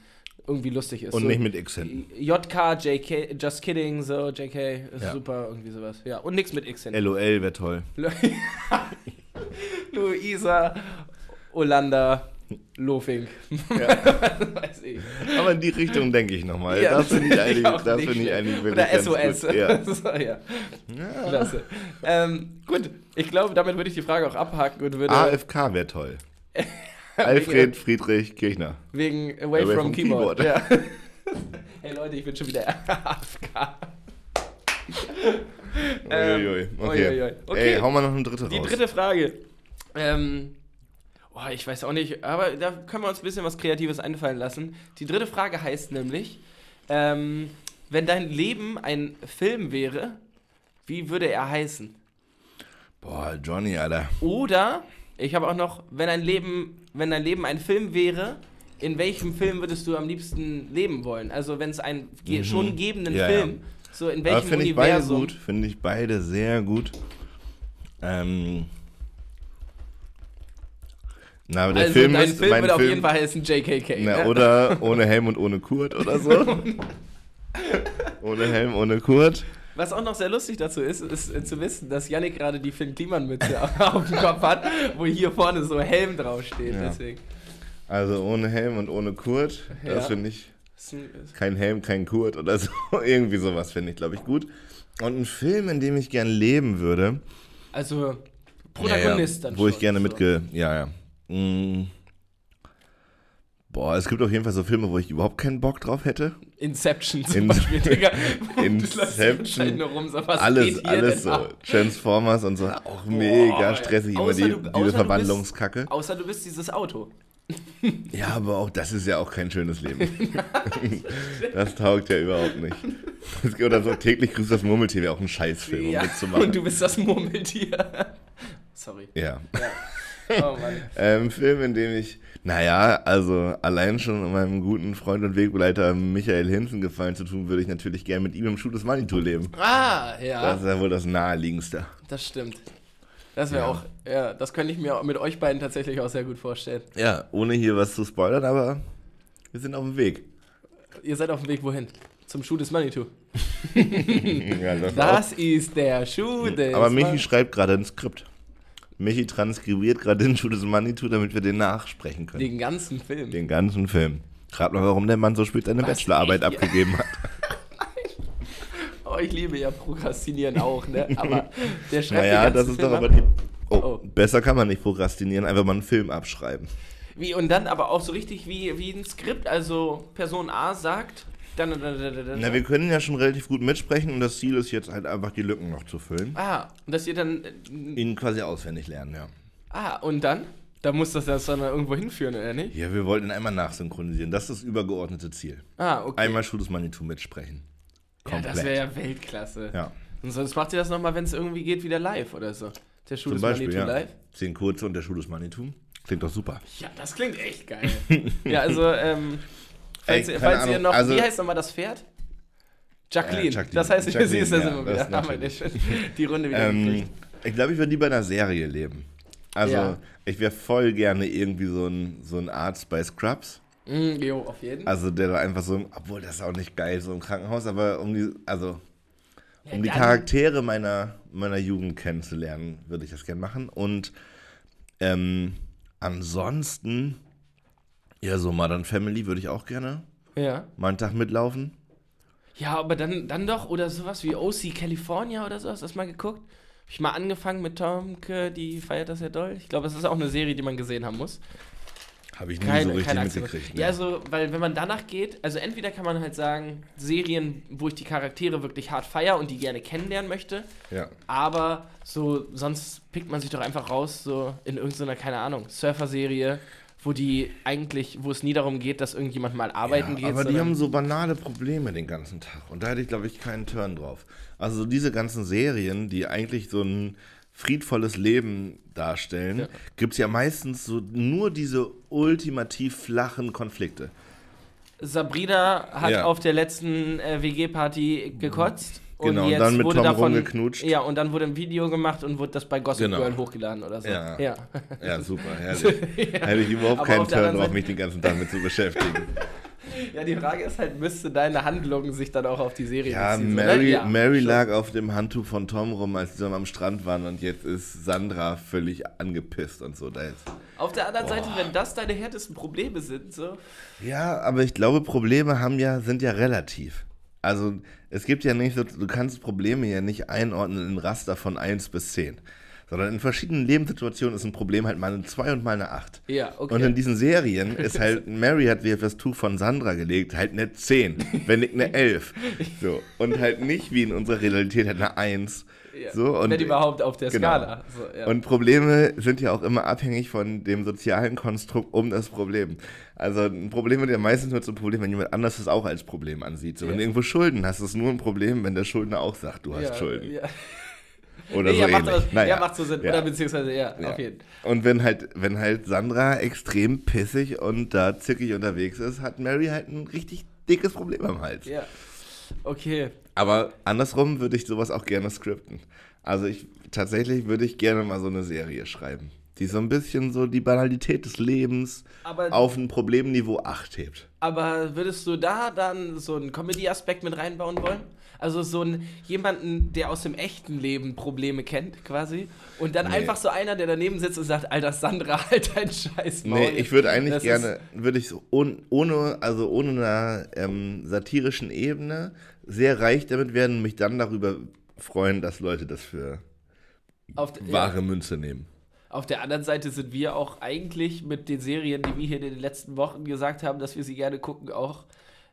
irgendwie lustig ist. Und so, nicht mit X hinten. JK, JK, Just Kidding, so, JK, ist Ja. super, irgendwie sowas. Ja, und nichts mit X hinten. LOL wäre toll. Luisa, Olanda, Lofink. Weiß ich. Aber in die Richtung denke ich nochmal. Ja, das finde ich eigentlich, das nicht ich eigentlich wirklich Oder SOS. Gut. Ja. so, ja. Ja. Klasse. Ähm, gut, ich glaube, damit würde ich die Frage auch abhaken und würde AFK wäre toll. Alfred Friedrich Kirchner. wegen Away, Away from, from Keyboard. Keyboard. Ja. hey Leute, ich bin schon wieder AFK. Ähm, Uiuiui. Okay. uiuiui. Okay. Ey, hau mal noch eine dritte Die raus. dritte Frage. Ähm, oh, ich weiß auch nicht, aber da können wir uns ein bisschen was Kreatives einfallen lassen. Die dritte Frage heißt nämlich, ähm, wenn dein Leben ein Film wäre, wie würde er heißen? Boah, Johnny, Alter. Oder, ich habe auch noch, wenn ein Leben, wenn dein Leben ein Film wäre, in welchem Film würdest du am liebsten leben wollen? Also wenn es einen ge schon gegebenen Mhm. Ja, Film, so in welchem finde ich beide Universum? gut. Finde ich beide sehr gut. Ähm. Na, aber der also Film dein ist Film mein würde auf Film, jeden Fall heißen JKK. Na, oder ohne Helm und ohne Kurt oder so. ohne Helm, ohne Kurt. Was auch noch sehr lustig dazu ist, ist äh, zu wissen, dass Yannick gerade die Finn Kliman-Mütze auf dem Kopf hat, wo hier vorne so Helm draufsteht. Ja. Deswegen. Also ohne Helm und ohne Kurt. Ja. Das finde ich. Kein Helm, kein Kurt oder so. Irgendwie sowas finde ich, glaube ich, gut. Und ein Film, in dem ich gern leben würde. Also Protagonist ja, ja, dann Wo ich schon, gerne so. mitge... Ja, ja. Mm. Boah, es gibt auf jeden Fall so Filme, wo ich überhaupt keinen Bock drauf hätte. Inception zum In- Beispiel, Digga. Inception, rum, alles, alles so. ab? Transformers und so. Auch mega stressig. Immer Außer die, du- diese Verwandlungskacke. Außer du bist dieses Auto. Ja, aber auch das ist ja auch kein schönes Leben. das taugt ja überhaupt nicht. Oder so täglich grüßt das Murmeltier wäre auch ein Scheißfilm, um Ja. mitzumachen. Und du bist das Murmeltier. Sorry. ja. Oh Mann. Ähm, Film, in dem ich, naja, also allein schon meinem guten Freund und Wegbegleiter Michael Hinzen gefallen zu tun, würde ich natürlich gerne mit ihm im Schuh des Manitou leben. Ah, ja. Das ist ja wohl das naheliegendste. Das stimmt. Das wäre Ja. auch, ja, das könnte ich mir mit euch beiden tatsächlich auch sehr gut vorstellen. Ja, ohne hier was zu spoilern, aber wir sind auf dem Weg. Ihr seid auf dem Weg wohin? Zum Schuh des Manitou. Ja, das. Das ist der Schuh des aber Michi Manitou. schreibt gerade ein Skript. Michi transkribiert gerade den Schuh des Manitou, damit wir den nachsprechen können. Den ganzen Film. Den ganzen Film. Rat mal, warum der Mann so spät seine Was? Bachelorarbeit abgegeben hat. Oh, ich liebe ja Prokrastinieren auch, ne? Aber der schreibt Naja, das ist Film doch ab. aber die. Oh, Oh. besser kann man nicht prokrastinieren, einfach mal einen Film abschreiben. Wie, und dann aber auch so richtig wie, wie ein Skript, also Person A sagt, dann, dann, dann. Na, wir können ja schon relativ gut mitsprechen und das Ziel ist jetzt halt einfach die Lücken noch zu füllen. Ah, und dass ihr dann. äh, Ihn quasi auswendig lernen, ja. Ah, und dann? Da muss das dann irgendwo hinführen, oder nicht? Ja, wir wollten einmal nachsynchronisieren. Das ist das übergeordnete Ziel. Ah, okay. Einmal Schuh des Manitou mitsprechen. Ja, Komplett. das wäre ja Weltklasse. Ja. Und sonst macht ihr das nochmal, wenn es irgendwie geht, wieder live oder so. Der Schuh Zum des Beispiel, Manitou ja. live. Zehn kurze und der Schuh des Manitou. Klingt doch super. Ja, das klingt echt geil. ja, also, ähm, falls, Ey, ihr- falls ihr noch, also- wie heißt nochmal das Pferd? Jacqueline. Äh, Jacqueline. Das heißt, Jacqueline, sie ist das ja, immer das Haben wir nicht die Runde wieder Ähm, ich glaube, ich würde lieber in einer Serie leben. Also, Ja. ich wäre voll gerne irgendwie so ein, so ein Arzt bei Scrubs. Mm, jo, auf jeden. Also, der da einfach so, obwohl das ist auch nicht geil, so im Krankenhaus, aber um die, also, Ja, um die dann- Charaktere meiner, meiner Jugend kennenzulernen, würde ich das gerne machen. Und ähm, ansonsten, ja, so Modern Family würde ich auch gerne Ja. mal einen Tag mitlaufen. Ja, aber dann, dann doch, oder sowas wie OC California oder so, hast du das mal geguckt? Hab ich mal angefangen mit Tomke, die feiert das ja doll. Ich glaube, es ist auch eine Serie, die man gesehen haben muss. Habe ich nie Keine, so richtig mitgekriegt. Ja, ne? also, weil wenn man danach geht, also entweder kann man halt sagen, Serien, wo ich die Charaktere wirklich hart feier und die gerne kennenlernen möchte, ja. aber so, sonst pickt man sich doch einfach raus, so in irgendeiner, keine Ahnung, Surfer-Serie, wo die eigentlich, wo es nie darum geht, dass irgendjemand mal arbeiten ja, geht. aber die haben so banale Probleme den ganzen Tag. Und da hätte ich, glaube ich, keinen Turn drauf. Also so diese ganzen Serien, die eigentlich so ein friedvolles Leben darstellen, Ja. gibt es ja meistens so nur diese ultimativ flachen Konflikte. Sabrina hat Ja. auf der letzten äh, WG-Party gekotzt. Genau, und dann mit wurde Tom davon, rumgeknutscht. Ja, und dann wurde ein Video gemacht und wurde das bei Gossip Genau. Girl hochgeladen oder so. Ja. ja. Ja, super, herrlich. Hätte ich überhaupt Aber keinen Turn drauf, mich den ganzen Tag mit zu beschäftigen. Ja, die Frage ist halt, müsste deine Handlung sich dann auch auf die Serie Ja, beziehen? Mary? Ja, Mary lag auf dem Handtuch von Tom rum, als sie dann am Strand waren und jetzt ist Sandra völlig angepisst und so. Da ist Auf der anderen Seite, wenn das deine härtesten Probleme sind, so. Ja, aber ich glaube, Probleme haben ja, sind ja relativ. Also es gibt ja nicht so, du kannst Probleme ja nicht einordnen in Raster von 1 bis 10. Sondern in verschiedenen Lebenssituationen ist ein Problem halt mal eine 2 und mal eine 8. Ja, okay. Und in diesen Serien ist halt, Mary hat wie auf das Tuch von Sandra gelegt, halt eine 10, wenn nicht eine 11. So. Und halt nicht wie in unserer Realität halt eine 1. Ja. So, und wenn überhaupt auf der genau. Skala. So, ja. Und Probleme sind ja auch immer abhängig von dem sozialen Konstrukt um das Problem. Also ein Problem wird ja meistens nur zum Problem, wenn jemand anders es auch als Problem ansieht. So, wenn Ja. du irgendwo Schulden hast, ist es nur ein Problem, wenn der Schuldner auch sagt, du hast Schulden. Ja. Oder ja, so macht, ähnlich. das, Naja. ja, macht so Sinn. Ja. Oder beziehungsweise, ja, Ja. auf jeden Und wenn halt, wenn halt Sandra extrem pissig und da zickig unterwegs ist, hat Mary halt ein richtig dickes Problem am Hals. Ja. Okay. Aber andersrum würde ich sowas auch gerne skripten. Also ich tatsächlich würde ich gerne mal so eine Serie schreiben, die so ein bisschen so die Banalität des Lebens Aber- auf ein Problemniveau 8 hebt. Aber würdest du da dann so einen Comedy-Aspekt mit reinbauen wollen? Also so einen, jemanden, der aus dem echten Leben Probleme kennt, quasi. Und dann Nee. einfach so einer, der daneben sitzt und sagt, Alter, Sandra, halt dein Scheiß Maul. Nee, ich würde eigentlich Das gerne, würde ich so un, ohne, also ohne einer ähm, satirischen Ebene sehr reich damit werden und mich dann darüber freuen, dass Leute das für auf, ja, wahre Münze nehmen. Auf der anderen Seite sind wir auch eigentlich mit den Serien, die wir hier in den letzten Wochen gesagt haben, dass wir sie gerne gucken, auch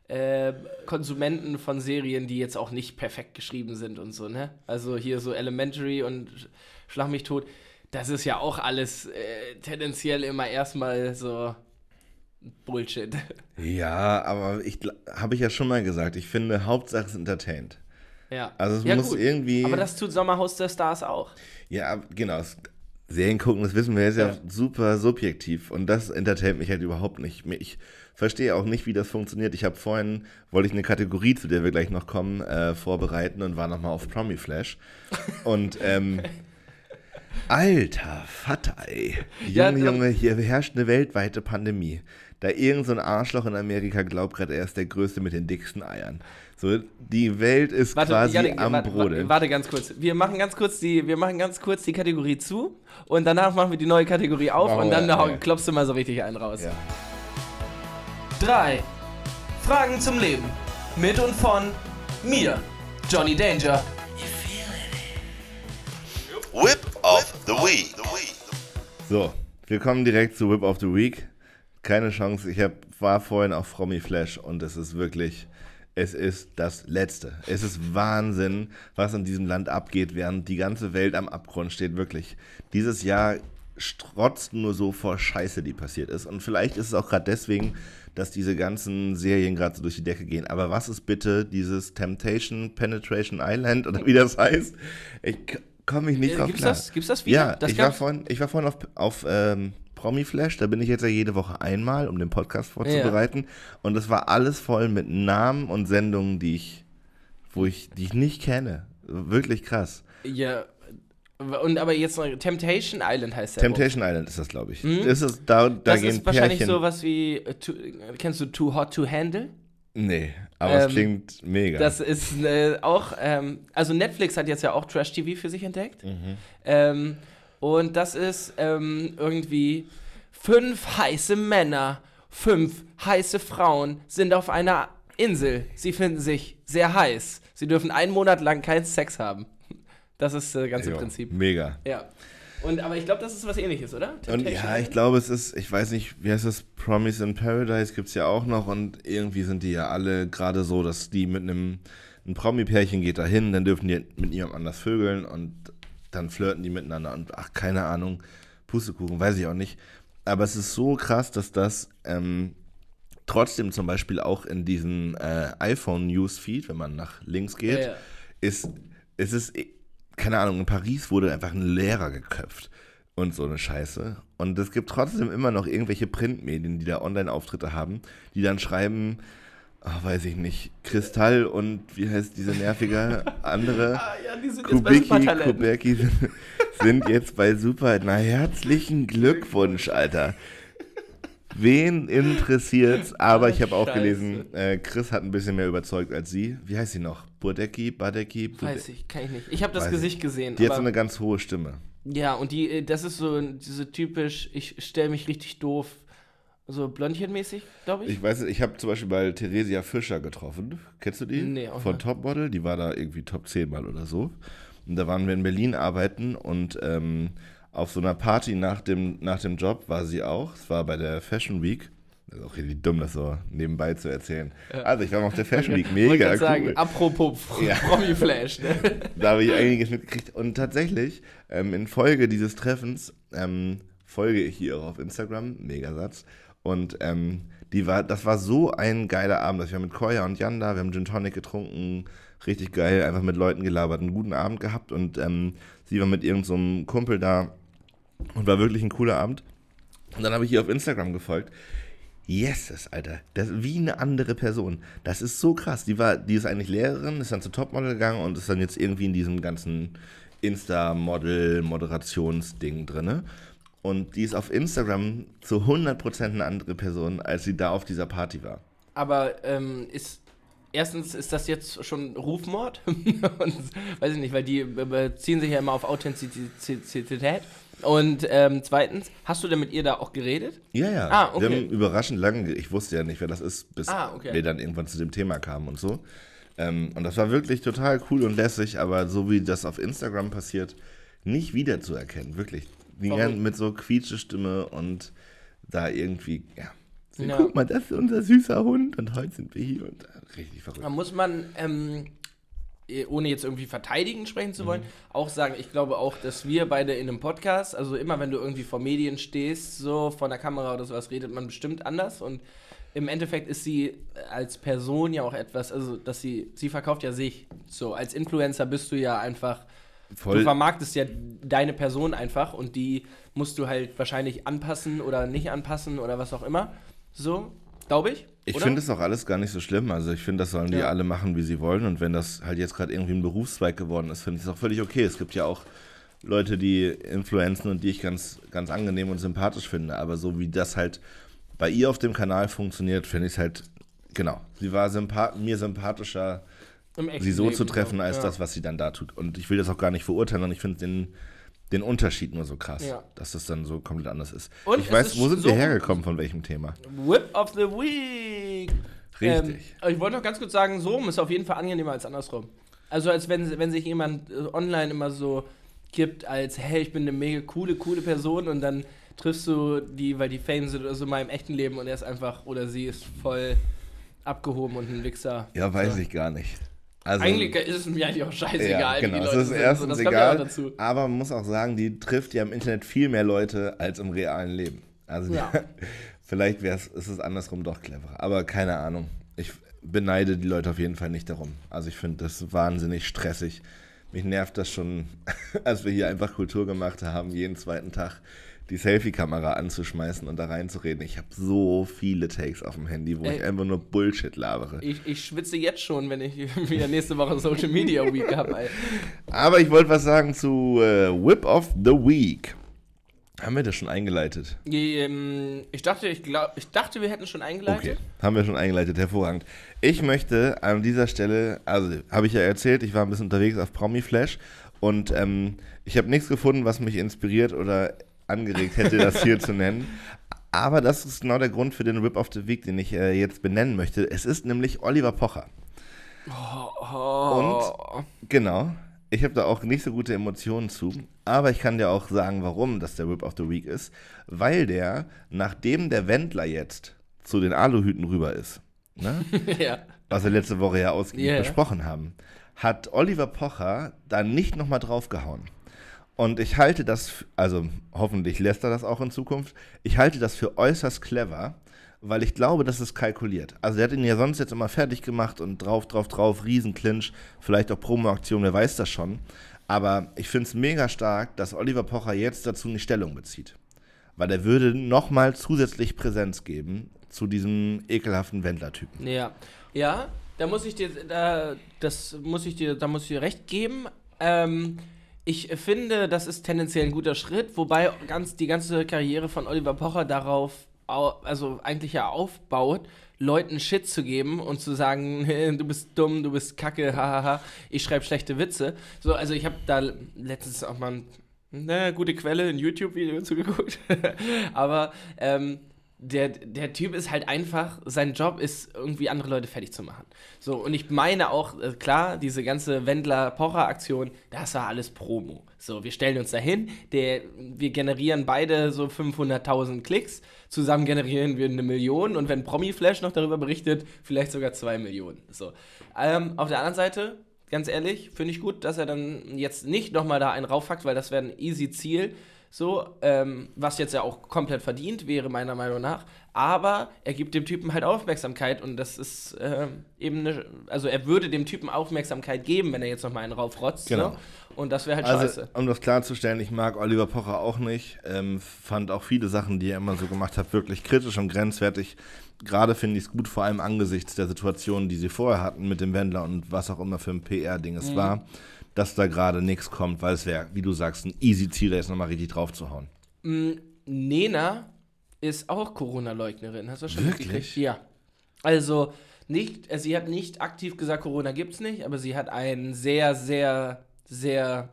ähm, Konsumenten von Serien, die jetzt auch nicht perfekt geschrieben sind und so, ne? Also hier so Elementary und Schlag mich tot. Das ist ja auch alles äh, tendenziell immer erstmal so Bullshit. Ja, aber ich habe ich ja schon mal gesagt, ich finde, Hauptsache es entertaint. Ja. Also es ja, muss irgendwie. Aber das tut Sommerhaus der Stars auch. Ja, genau. es- Serien gucken, das wissen wir, ist ja, Ja. super subjektiv und das entertaint mich halt überhaupt nicht. Ich verstehe auch nicht, wie das funktioniert. Ich habe vorhin, wollte ich eine Kategorie, zu der wir gleich noch kommen, äh, vorbereiten und war nochmal auf Promi Flash. Und ähm, alter Vater, ey. Junge, Ja, da- Junge, hier herrscht eine weltweite Pandemie. da irgend so ein Arschloch in Amerika glaubt gerade, er ist der Größte mit den dicksten Eiern. So, die Welt ist quasi Janik, am warte, Brodeln. Warte, warte ganz kurz. Wir machen ganz kurz die, wir machen ganz kurz die Kategorie zu und danach machen wir die neue Kategorie auf Machen und dann ja. klopfst du mal so richtig einen raus. Ja. Drei Fragen zum Leben mit und von mir, Johnny Danger. Whip of the Week. So, wir kommen direkt zu Whip of the Week. Keine Chance, ich hab, war vorhin auf Frommy Flash und es ist wirklich, es ist das Letzte. Es ist Wahnsinn, was in diesem Land abgeht, während die ganze Welt am Abgrund steht, wirklich. Dieses Jahr strotzt nur so vor Scheiße, die passiert ist. Und vielleicht ist es auch gerade deswegen, dass diese ganzen Serien gerade so durch die Decke gehen. Aber was ist bitte dieses Temptation Penetration Island oder wie das heißt? Ich komme mich nicht Äh, drauf gibt's klar. das- gibt's das wieder? Ja, Das ich, war vorhin, ich war vorhin auf, auf ähm, Promi Flash, da bin ich jetzt ja jede Woche einmal, um den Podcast vorzubereiten. Und es war alles voll mit Namen und Sendungen, die ich, wo ich, die ich nicht kenne. Wirklich krass. Ja. Und aber jetzt noch Temptation Island heißt der. Temptation Island ist das, glaube ich. Das ist, da, da Mhm. Das gehen ist wahrscheinlich Pärchen. sowas wie, äh, too, kennst du Too Hot to Handle? Nee, aber es Ähm, klingt mega. Das ist äh, auch, ähm, also Netflix hat jetzt ja auch Trash-TV für sich entdeckt. Mhm. Ähm, und das ist ähm, irgendwie fünf heiße Männer, fünf heiße Frauen sind auf einer Insel. Sie finden sich sehr heiß. Sie dürfen einen Monat lang keinen Sex haben. Das ist das ganze Jo, Prinzip. Mega. Ja. Und, aber ich glaube, das ist was ähnliches, oder? Und ja, ich glaube, es ist, ich weiß nicht, wie heißt das, Promise in Paradise gibt es ja auch noch und irgendwie sind die ja alle gerade so, dass die mit einem, ein Promi-Pärchen geht dahin, dann dürfen die mit jemand anders vögeln und dann flirten die miteinander und ach, keine Ahnung, Pustekuchen, weiß ich auch nicht. Aber es ist so krass, dass das ähm, trotzdem zum Beispiel auch in diesem äh, iPhone-Newsfeed, wenn man nach links geht, Ja, ja. ist, es ist, keine Ahnung, in Paris wurde einfach ein Lehrer geköpft und so eine Scheiße. Und es gibt trotzdem immer noch irgendwelche Printmedien, die da Online-Auftritte haben, die dann schreiben, ach, weiß ich nicht, Kristall und wie heißt diese nervige andere? Ah, ja, die sind jetzt bei Kubicki, Supertalent. Kubecki sind, sind jetzt bei Super. Na, herzlichen Glückwunsch, Alter. Wen interessiert's? Aber ich habe auch gelesen, äh, Chris hat ein bisschen mehr überzeugt als sie. Wie heißt sie noch? Budecki, Badecki? Bude- Weiß ich, kann ich nicht. Ich habe das Weiß Gesicht gesehen. Die hat so eine ganz hohe Stimme. Ja, und die, äh, das ist so diese typisch, ich stelle mich richtig doof, so Blondchenmäßig, glaube ich. Ich weiß nicht, ich habe zum Beispiel bei Theresia Fischer getroffen. Kennst du die? Nee, auch Von nicht. Topmodel. Die war da irgendwie Top 10 mal oder so. Und da waren wir in Berlin arbeiten und ähm, auf so einer Party nach dem, nach dem Job war sie auch. Es war bei der Fashion Week. Das ist auch richtig dumm, das so nebenbei zu erzählen. Also ich war mal auf der Fashion Week, mega grad cool. sagen, apropos Ja. Promi-Flash, ne? da habe ich einiges mitgekriegt. Und tatsächlich, ähm, in Folge dieses Treffens, ähm, folge ich hier auch auf Instagram, Megasatz. Und ähm, die war, das war so ein geiler Abend. Also wir haben mit Koya und Jan da, wir haben Gin Tonic getrunken, richtig geil, einfach mit Leuten gelabert, einen guten Abend gehabt. Und ähm, sie war mit irgendeinem so Kumpel da und war wirklich ein cooler Abend. Und dann habe ich ihr auf Instagram gefolgt. Yeses, Alter. Das ist wie eine andere Person. Das ist so krass. Die war, die ist eigentlich Lehrerin, ist dann zu Topmodel gegangen und ist dann jetzt irgendwie in diesem ganzen Insta-Model-Moderationsding drinne. Und die ist auf Instagram zu 100% eine andere Person, als sie da auf dieser Party war. Aber ähm, ist, erstens ist das jetzt schon Rufmord? Und, weiß ich nicht, weil die be- beziehen sich ja immer auf Authentizität. Und ähm, zweitens, hast du denn mit ihr da auch geredet? Ja, ja. Ah, okay. Wir haben überraschend lange, ge- ich wusste ja nicht, wer das ist, bis Ah, okay. wir dann irgendwann zu dem Thema kamen und so. Ähm, und das war wirklich total cool und lässig, aber so wie das auf Instagram passiert, nicht wiederzuerkennen, wirklich. Die ganzen mit so Quietschestimme und da irgendwie, ja. So, Ja. Guck mal, das ist unser süßer Hund und heute sind wir hier und äh, richtig verrückt. Da muss man, ähm, eh, ohne jetzt irgendwie verteidigend sprechen zu Mhm. wollen, auch sagen, ich glaube auch, dass wir beide in einem Podcast, also immer wenn du irgendwie vor Medien stehst, so vor der Kamera oder sowas, redet man bestimmt anders und im Endeffekt ist sie als Person ja auch etwas, also dass sie, sie verkauft ja sich. So, als Influencer bist du ja einfach, du Voll, vermarktest ja deine Person einfach und die musst du halt wahrscheinlich anpassen oder nicht anpassen oder was auch immer. So, glaube ich. Ich finde es auch alles gar nicht so schlimm. Also ich finde, das sollen die Ja. alle machen, wie sie wollen. Und wenn das halt jetzt gerade irgendwie ein Berufszweig geworden ist, finde ich es auch völlig okay. Es gibt ja auch Leute, die influenzen und die ich ganz, ganz angenehm und sympathisch finde. Aber so wie das halt bei ihr auf dem Kanal funktioniert, finde ich es halt, genau. Sie war sympa mir sympathischer, sie so Leben zu treffen, so. als ja. das, was sie dann da tut. Und ich will das auch gar nicht verurteilen, und ich finde den, den Unterschied nur so krass, Ja. dass das dann so komplett anders ist. Und ich weiß, ist wo sind so- wir hergekommen, von welchem Thema? Whip of the Week. Richtig. Ähm, ich wollte noch ganz kurz sagen, so rum ist auf jeden Fall angenehmer als andersrum. Also als wenn, wenn sich jemand äh, online immer so gibt als, hey, ich bin eine mega coole, coole Person und dann triffst du die, weil die Fame sind oder so mal im echten Leben und er ist einfach, oder sie ist voll abgehoben und ein Wichser. Ja, weiß so. ich gar nicht. Also, Eigentlich ist es mir eigentlich auch scheißegal, ja, wie genau, die es Leute ist sind. erstens so, das kommt ja egal, aber man muss auch sagen, die trifft ja im Internet viel mehr Leute als im realen Leben. Also Ja. vielleicht wär's, ist es andersrum doch cleverer, aber keine Ahnung. Ich beneide die Leute auf jeden Fall nicht darum. Also ich finde das wahnsinnig stressig. Mich nervt das schon, als wir hier einfach Kultur gemacht haben, jeden zweiten Tag die Selfie-Kamera anzuschmeißen und da reinzureden. Ich habe so viele Takes auf dem Handy, wo Ey. ich einfach nur Bullshit labere. Ich, ich schwitze jetzt schon, wenn ich wieder nächste Woche Social Media Week habe. Aber ich wollte was sagen zu äh, Whip of the Week. Haben wir das schon eingeleitet? Ähm, ich, dachte, ich, glaub, ich dachte, wir hätten schon eingeleitet. Haben wir schon eingeleitet, hervorragend. Ich möchte an dieser Stelle, also habe ich ja erzählt, ich war ein bisschen unterwegs auf Promi Flash und ähm, ich habe nichts gefunden, was mich inspiriert oder angeregt hätte, das hier zu nennen. Aber das ist genau der Grund für den Whip of the Week, den ich äh, jetzt benennen möchte. Es ist nämlich Oliver Pocher. Oh. Genau. Ich habe da auch nicht so gute Emotionen zu. Aber ich kann dir auch sagen, warum das der Whip of the Week ist. Weil der, nachdem der Wendler jetzt zu den Aluhüten rüber ist, ne? ja. was wir letzte Woche ja ausgiebig Ja. besprochen haben, hat Oliver Pocher da nicht nochmal draufgehauen. Und ich halte das, also hoffentlich lässt er das auch in Zukunft, ich halte das für äußerst clever, weil ich glaube, das ist kalkuliert. Also er hat ihn ja sonst jetzt immer fertig gemacht und drauf, drauf, drauf, Riesenclinch, vielleicht auch Promo-Aktion, wer weiß das schon. Aber ich finde es mega stark, dass Oliver Pocher jetzt dazu nicht Stellung bezieht. Weil er würde nochmal zusätzlich Präsenz geben zu diesem ekelhaften Wendler-Typen. Ja. Ja, da muss ich dir, da, das muss ich dir, da muss ich dir recht geben. Ähm, ich finde, das ist tendenziell ein guter Schritt, wobei ganz, die ganze Karriere von Oliver Pocher darauf, au, also eigentlich ja aufbaut, Leuten Shit zu geben und zu sagen, du bist dumm, du bist kacke, hahaha, ich schreibe schlechte Witze. So, also ich habe da letztens auch mal eine gute Quelle, ein YouTube-Video zugeguckt. Aber ähm, der, der Typ ist halt einfach, sein Job ist irgendwie andere Leute fertig zu machen. So, und ich meine auch, äh, klar, diese ganze Wendler-Pocher-Aktion, das war alles Promo. So, wir stellen uns dahin, der, wir generieren beide so 500.000 Klicks, zusammen generieren wir eine Million und wenn Promi-Flash noch darüber berichtet, vielleicht sogar zwei Millionen. So, ähm, auf der anderen Seite, ganz ehrlich, finde ich gut, dass er dann jetzt nicht nochmal da einen raufhackt, weil das wäre ein easy Ziel. So, ähm, was jetzt ja auch komplett verdient wäre, meiner Meinung nach. Aber er gibt dem Typen halt Aufmerksamkeit und das ist ähm, eben eine. Also, er würde dem Typen Aufmerksamkeit geben, wenn er jetzt nochmal einen raufrotzt. Genau. Ne? Und das wäre halt Also, scheiße. um das klarzustellen, ich mag Oliver Pocher auch nicht. Ähm, fand auch viele Sachen, die er immer so gemacht hat, wirklich kritisch und grenzwertig. Gerade finde ich es gut, vor allem angesichts der Situation, die sie vorher hatten mit dem Wendler und was auch immer für ein PR-Ding Mhm. es war, dass da gerade nichts kommt, weil es wäre, wie du sagst, ein easy Ziel, da jetzt nochmal richtig drauf zu hauen. Mm, Nena ist auch Corona-Leugnerin. Hast du schon Wirklich? mitgekriegt? Ja. Also, nicht, äh, sie hat nicht aktiv gesagt, Corona gibt's nicht, aber sie hat einen sehr, sehr, sehr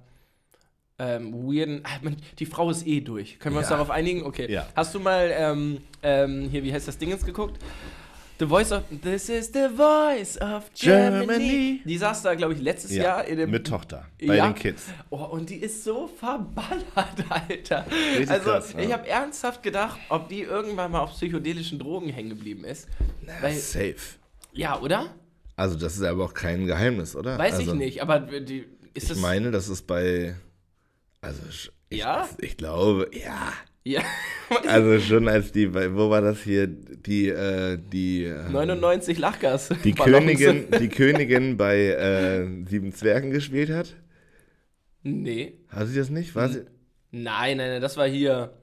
ähm, weirden. Ah, man, die Frau ist eh durch. Können wir uns Ja. darauf einigen? Okay. Ja. Hast du mal ähm, ähm, hier, wie heißt das Ding jetzt geguckt? The Voice of. This is the Voice of Germany. Germany. Die saß da, glaube ich, letztes Jahr in dem. mit Tochter, bei Ja. den Kids. Oh, und die ist so verballert, Alter. Richtig also, krass, ja. ich habe ernsthaft gedacht, ob die irgendwann mal auf psychedelischen Drogen hängen geblieben ist. Weil, Safe. ja, oder? Also das ist aber auch kein Geheimnis, oder? Weiß also, ich nicht, aber die, ist Ich meine, das ist bei, also ich, Ja? ich glaube, ja. Ja. Also schon als die, wo war das hier, die, äh, die, äh, 99 Lachgas. die. Königin, die Königin bei äh, Sieben Zwergen gespielt hat? Nee. Hat sie das nicht? War sie? Nein, nein, nein, das war hier.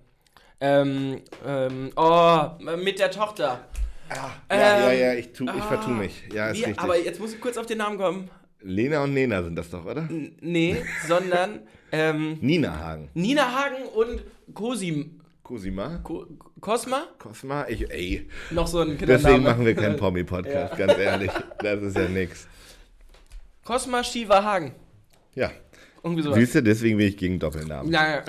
Ähm, ähm, oh, mit der Tochter. Ja, ja, Ähm, ja, ich, tu, ich ah, vertue mich. Ja, ist Wie, richtig. aber jetzt muss ich kurz auf den Namen kommen. Lena und Nena sind das doch, oder? N nee, sondern ähm, Nina Hagen. Nina Hagen und Cosim. Cosima? Ko Cosma? Cosma? Ich, ey. Noch so ein Kindername. Deswegen machen wir keinen Promi-Podcast, ganz ehrlich. Das ist ja nix. Cosma Shiva Hagen. Ja. Irgendwie sowas. Siehst du, deswegen bin ich gegen Doppelnamen. Naja.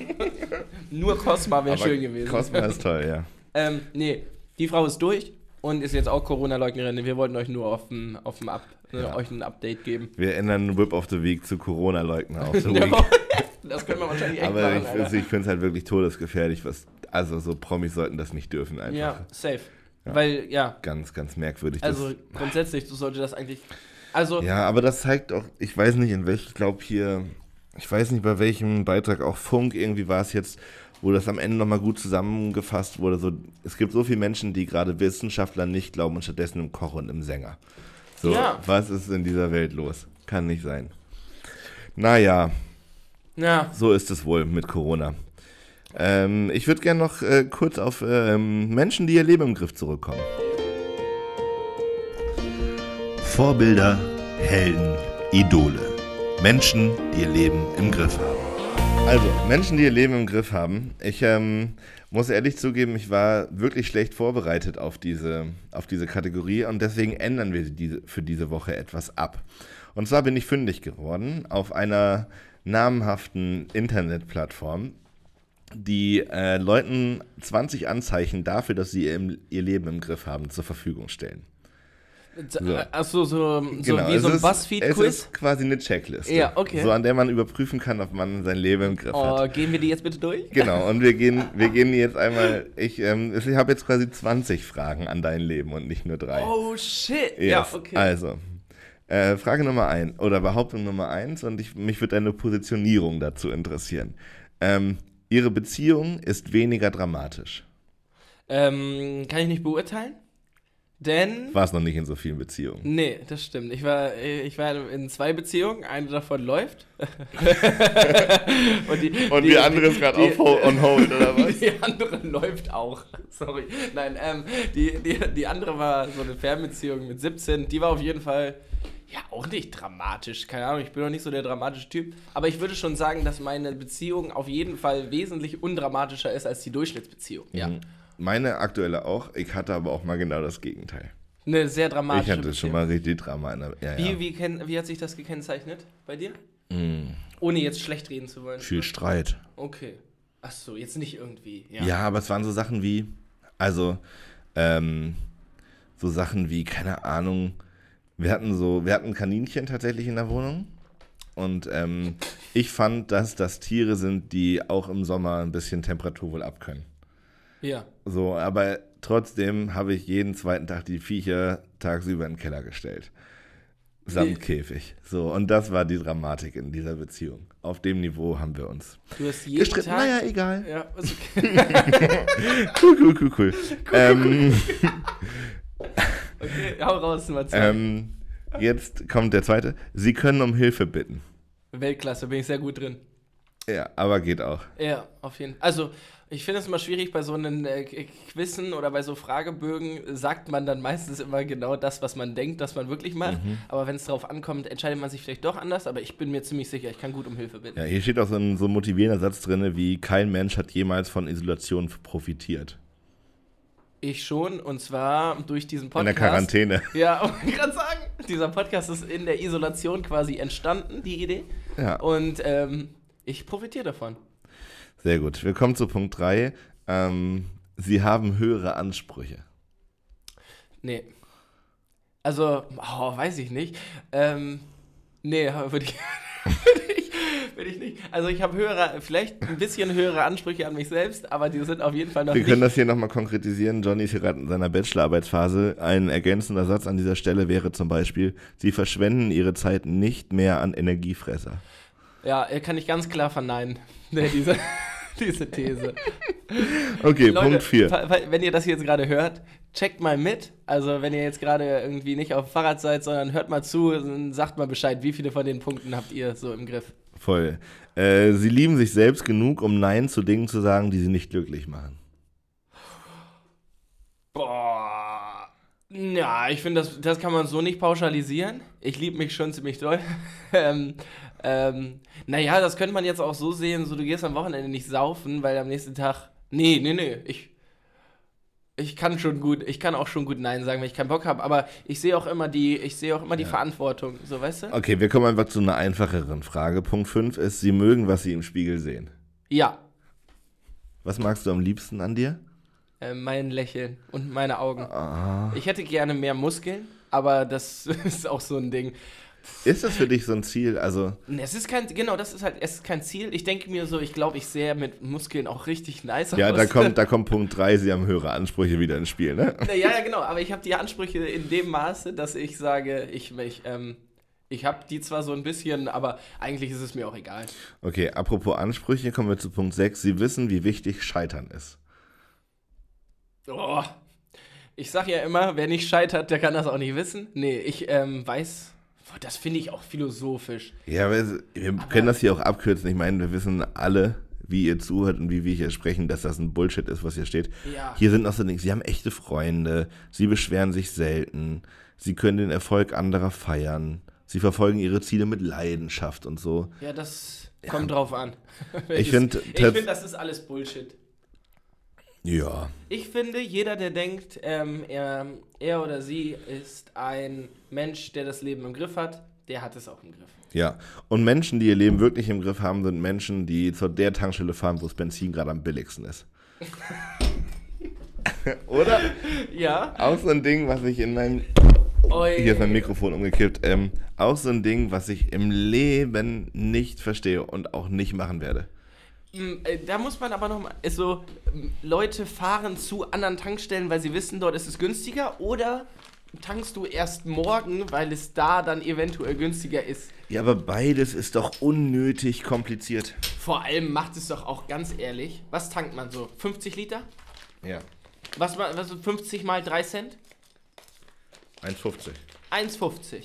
Nur Cosma wäre schön gewesen. Cosma ist toll, ja. Ähm, nee, die Frau ist durch und ist jetzt auch Corona-Leugnerin. Wir wollten euch nur auf dem, auf dem Up, ne, Ja. euch ein Update geben. Wir ändern Whip of the Week zu Corona-Leugner of the Week. das können wir wahrscheinlich echt Aber machen, ich, Alter. ich finde es halt wirklich todesgefährlich. Was, also so Promis sollten das nicht dürfen einfach. Ja, safe. Ja. Weil, ja, Ganz, ganz merkwürdig. also das, grundsätzlich, du sollte das eigentlich. Also, ja, aber das zeigt auch, ich weiß nicht, in welchem, ich glaube hier, ich weiß nicht, bei welchem Beitrag auch Funk irgendwie war es jetzt, wo das am Ende nochmal gut zusammengefasst wurde. So, es gibt so viele Menschen, die gerade Wissenschaftler nicht glauben und stattdessen im Koch und im Sänger. So, Ja. was ist in dieser Welt los? Kann nicht sein. Naja, ja, so ist es wohl mit Corona. Ähm, ich würde gerne noch äh, kurz auf ähm, Menschen, die ihr Leben im Griff zurückkommen. Vorbilder, Helden, Idole. Menschen, die ihr Leben im Griff haben. Also, Menschen, die ihr Leben im Griff haben. Ich ähm, muss ehrlich zugeben, ich war wirklich schlecht vorbereitet auf diese, auf diese Kategorie und deswegen ändern wir diese, für diese Woche etwas ab. Und zwar bin ich fündig geworden auf einer namhaften Internetplattform, die äh, Leuten 20 Anzeichen dafür, dass sie ihr, ihr Leben im Griff haben, zur Verfügung stellen. So. achso, so, so wie es so ein ist- Es Buzzfeed-Quiz. ist quasi eine Checkliste. Ja, okay. So an der man überprüfen kann, ob man sein Leben im Griff Oh, hat. gehen wir die jetzt bitte durch? Genau, und wir gehen, wir gehen jetzt einmal, ich, ähm, ich habe jetzt quasi 20 Fragen an dein Leben und nicht nur drei. Oh, shit. Yes. Ja, okay. Also, äh, Frage Nummer eins oder Behauptung Nummer eins und ich, mich würde deine Positionierung dazu interessieren. Ähm, ihre Beziehung ist weniger dramatisch. Ähm, kann ich nicht beurteilen? Denn. War es noch nicht in so vielen Beziehungen. Nee, das stimmt. Ich war, ich war in zwei Beziehungen, eine davon läuft. und die, Und die, andere ist gerade auf on hold, oder was? Die andere läuft auch. Sorry. Nein, ähm, die, die, die andere war so eine Fernbeziehung mit 17. Die war auf jeden Fall, ja, auch nicht dramatisch. Keine Ahnung, ich bin noch nicht so der dramatische Typ. Aber ich würde schon sagen, dass meine Beziehung auf jeden Fall wesentlich undramatischer ist als die Durchschnittsbeziehung. Ja. Mhm. Meine aktuelle auch. Ich hatte aber auch mal genau das Gegenteil. Eine sehr dramatische Ich hatte schon Beziehung. mal richtig Drama in der. Ja, Wie, ja. wie, kenn, wie hat sich das gekennzeichnet bei dir? Mm, Ohne jetzt schlecht reden zu wollen. viel Streit. Okay. Ach so, jetzt nicht irgendwie. Ja. Ja. aber es waren so Sachen wie, also, ähm, so Sachen wie, keine Ahnung, wir hatten so, wir hatten Kaninchen tatsächlich in der Wohnung. Und ähm, ich fand, dass das Tiere sind, die auch im Sommer ein bisschen Temperatur wohl abkönnen. Ja. So, aber trotzdem habe ich jeden zweiten Tag die Viecher tagsüber in den Keller gestellt. Samt Wie- Käfig. So, und das war die Dramatik in dieser Beziehung. Auf dem Niveau haben wir uns Du hast jeden gestritten. Tag. Naja, egal. Ja, ist okay. Cool, cool, cool, cool. ähm, okay, hau raus, Nummer zwei. ähm, jetzt kommt der zweite. Sie können um Hilfe bitten. Weltklasse, bin ich sehr gut drin. Ja, aber geht auch. Ja, auf jeden Fall. Also, ich finde es immer schwierig, bei so einen äh, Quizzen oder bei so Fragebögen sagt man dann meistens immer genau das, was man denkt, dass man wirklich macht. Mhm. Aber wenn es darauf ankommt, entscheidet man sich vielleicht doch anders. Aber ich bin mir ziemlich sicher, ich kann gut um Hilfe bitten. Ja, hier steht auch so ein so ein motivierender Satz drin, wie kein Mensch hat jemals von Isolation profitiert. Ich schon, und zwar durch diesen In Podcast. der Quarantäne. Ja, ich gerade sagen, dieser Podcast ist in der Isolation quasi entstanden, die Idee. Ja. Und ähm, ich profitiere davon. Sehr gut. Wir kommen zu Punkt 3. Ähm, Sie haben höhere Ansprüche. Nee. Also, oh, weiß ich nicht. Ähm, nee, würde ich, würde ich, nicht. Also ich habe höhere, vielleicht ein bisschen höhere Ansprüche an mich selbst, aber die sind auf jeden Fall noch Wir können nicht. das hier nochmal konkretisieren. Johnny ist hier gerade in seiner Bachelorarbeitsphase. Ein ergänzender Satz an dieser Stelle wäre zum Beispiel, Sie verschwenden Ihre Zeit nicht mehr an Energiefresser. Ja, äh, kann ich ganz klar verneinen. Nee, diese, diese These. Okay, Leute, Punkt 4. fa- fa- wenn ihr das jetzt gerade hört, checkt mal mit. Also wenn ihr jetzt gerade irgendwie nicht auf dem Fahrrad seid, sondern hört mal zu, und sagt mal Bescheid, wie viele von den Punkten habt ihr so im Griff? Voll. Äh, Sie lieben sich selbst genug, um Nein zu Dingen zu sagen, die Sie nicht glücklich machen. Boah. Ja, ich finde, das, das kann man so nicht pauschalisieren. Ich liebe mich schon ziemlich doll. ähm, ähm, naja, das könnte man jetzt auch so sehen, so du gehst am Wochenende nicht saufen, weil am nächsten Tag. Nee, nee, nee, ich. Ich kann schon gut, ich kann auch schon gut Nein sagen, wenn ich keinen Bock habe, aber ich sehe auch immer die, ich sehe auch immer die Verantwortung, so weißt du? Okay, wir kommen einfach zu einer einfacheren Frage. Punkt 5 ist, Sie mögen, was Sie im Spiegel sehen. Ja, Was magst du am liebsten an dir? äh, mein Lächeln und meine Augen. Ich hätte gerne mehr Muskeln, aber das ist auch so ein Ding. Ist das für dich so ein Ziel? Also, Es ist kein, genau, das ist halt, es ist kein Ziel. Ich denke mir so, ich glaube, ich sehe mit Muskeln auch richtig nice ja, aus. da kommt, da kommt Punkt 3, Sie haben höhere Ansprüche wieder ins Spiel, ne? Ja, ja, genau, aber ich habe die Ansprüche in dem Maße, dass ich sage, ich, ich, ähm, ich habe die zwar so ein bisschen, aber eigentlich ist es mir auch egal. Okay, apropos Ansprüche, kommen wir zu Punkt 6. Sie wissen, wie wichtig Scheitern ist. Oh. Ich sag ja immer, wer nicht scheitert, der kann das auch nicht wissen. Nee, ich ähm, weiß, das finde ich auch philosophisch. Ja, es- wir können das hier auch abkürzen. Ich meine, wir wissen alle, wie ihr zuhört und wie wir hier sprechen, dass das ein Bullshit ist, was hier steht. Ja. Hier sind Dinge. Sie haben echte Freunde. Sie beschweren sich selten. Sie können den Erfolg anderer feiern. Sie verfolgen ihre Ziele mit Leidenschaft und so. Ja, das kommt drauf an. Ich find, finde, das ist alles Bullshit. Ja. Ich finde, jeder, der denkt, ähm, er, er oder sie ist ein Mensch, der das Leben im Griff hat, der hat es auch im Griff. Ja. Und Menschen, die ihr Leben wirklich im Griff haben, sind Menschen, die zu der Tankstelle fahren, wo das Benzin gerade am billigsten ist. Oder? Ja. Auch so ein Ding, was ich in meinem Oi. Hier ist mein Mikrofon umgekippt. Ähm, auch so ein Ding, was ich im Leben nicht verstehe und auch nicht machen werde. Mm, äh, Da muss man aber nochmal, so, mm, Leute fahren zu anderen Tankstellen, weil sie wissen, dort ist es günstiger oder tankst du erst morgen, weil es da dann eventuell günstiger ist? Ja, aber beides ist doch unnötig kompliziert. Vor allem macht es doch auch ganz ehrlich, was tankt man so? 50 Liter? Ja. Was, was sind 50 mal 3 Cent? 1,50. 1,50.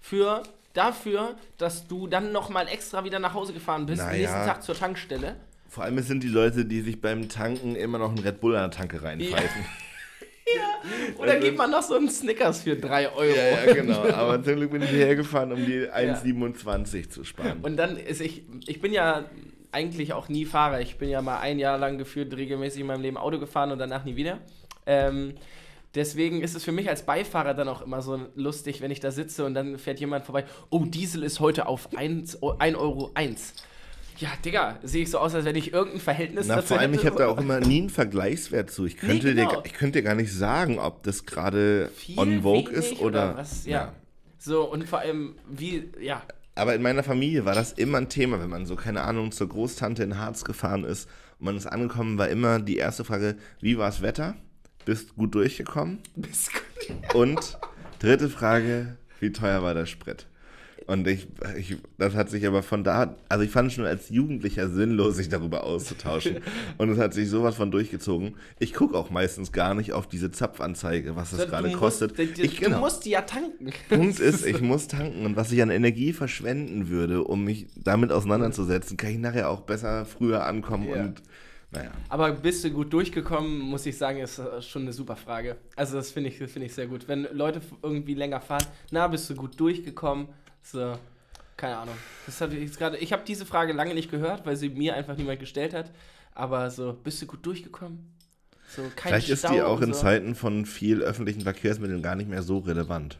Für dafür, dass du dann nochmal extra wieder nach Hause gefahren bist, Naja. nächsten Tag zur Tankstelle. Vor allem es sind die Leute, die sich beim Tanken immer noch einen Red Bull an der Tanke reinpfeifen. Oder gibt man noch so einen Snickers für 3 Euro? Ja, ja, genau. Aber zum Glück bin ich hierher gefahren, um die 1,27 zu sparen. Und dann ist ich, ich bin ja eigentlich auch nie Fahrer. Ich bin ja mal ein Jahr lang gefühlt regelmäßig in meinem Leben Auto gefahren und danach nie wieder. Ähm, deswegen ist es für mich als Beifahrer dann auch immer so lustig, wenn ich da sitze und dann fährt jemand vorbei. Oh, Diesel ist heute auf 1 Euro. 1. Ja, Digga, sehe ich so aus, als wenn ich irgendein Verhältnis Na, vor allem, hätte. ich habe da auch immer nie einen Vergleichswert zu. Ich könnte, genau. dir, ich könnte dir gar nicht sagen, ob das gerade on Vogue ist oder. was. Ja. So, und vor allem, wie, ja. Aber in meiner Familie war das immer ein Thema, wenn man so, keine Ahnung, zur Großtante in Harz gefahren ist und man ist angekommen, war immer die erste Frage, wie war das Wetter? Bist gut durchgekommen? Und dritte Frage, wie teuer war der Sprit? Und ich, ich, das hat sich aber von da, also ich fand es schon als Jugendlicher sinnlos, sich darüber auszutauschen. Und es hat sich sowas von durchgezogen. Ich gucke auch meistens gar nicht auf diese Zapfanzeige, was das Du gerade musst- kostet. Ich, du genau. musst die ja tanken. Punkt ist, ich muss tanken und was ich an Energie verschwenden würde, um mich damit auseinanderzusetzen, kann ich nachher auch besser früher ankommen Ja. und naja. Aber bist du gut durchgekommen, muss ich sagen, ist äh, schon eine super Frage. Also das finde ich, das finde ich sehr gut. Wenn Leute irgendwie länger fahren, na, bist du gut durchgekommen? So, keine Ahnung. Das hab ich gerade, ich habe diese Frage lange nicht gehört, weil sie mir einfach niemand gestellt hat. Aber so, bist du gut durchgekommen? So, kein Vielleicht ist Stau die auch und in so. Zeiten von viel öffentlichen Verkehrsmitteln gar nicht mehr so relevant.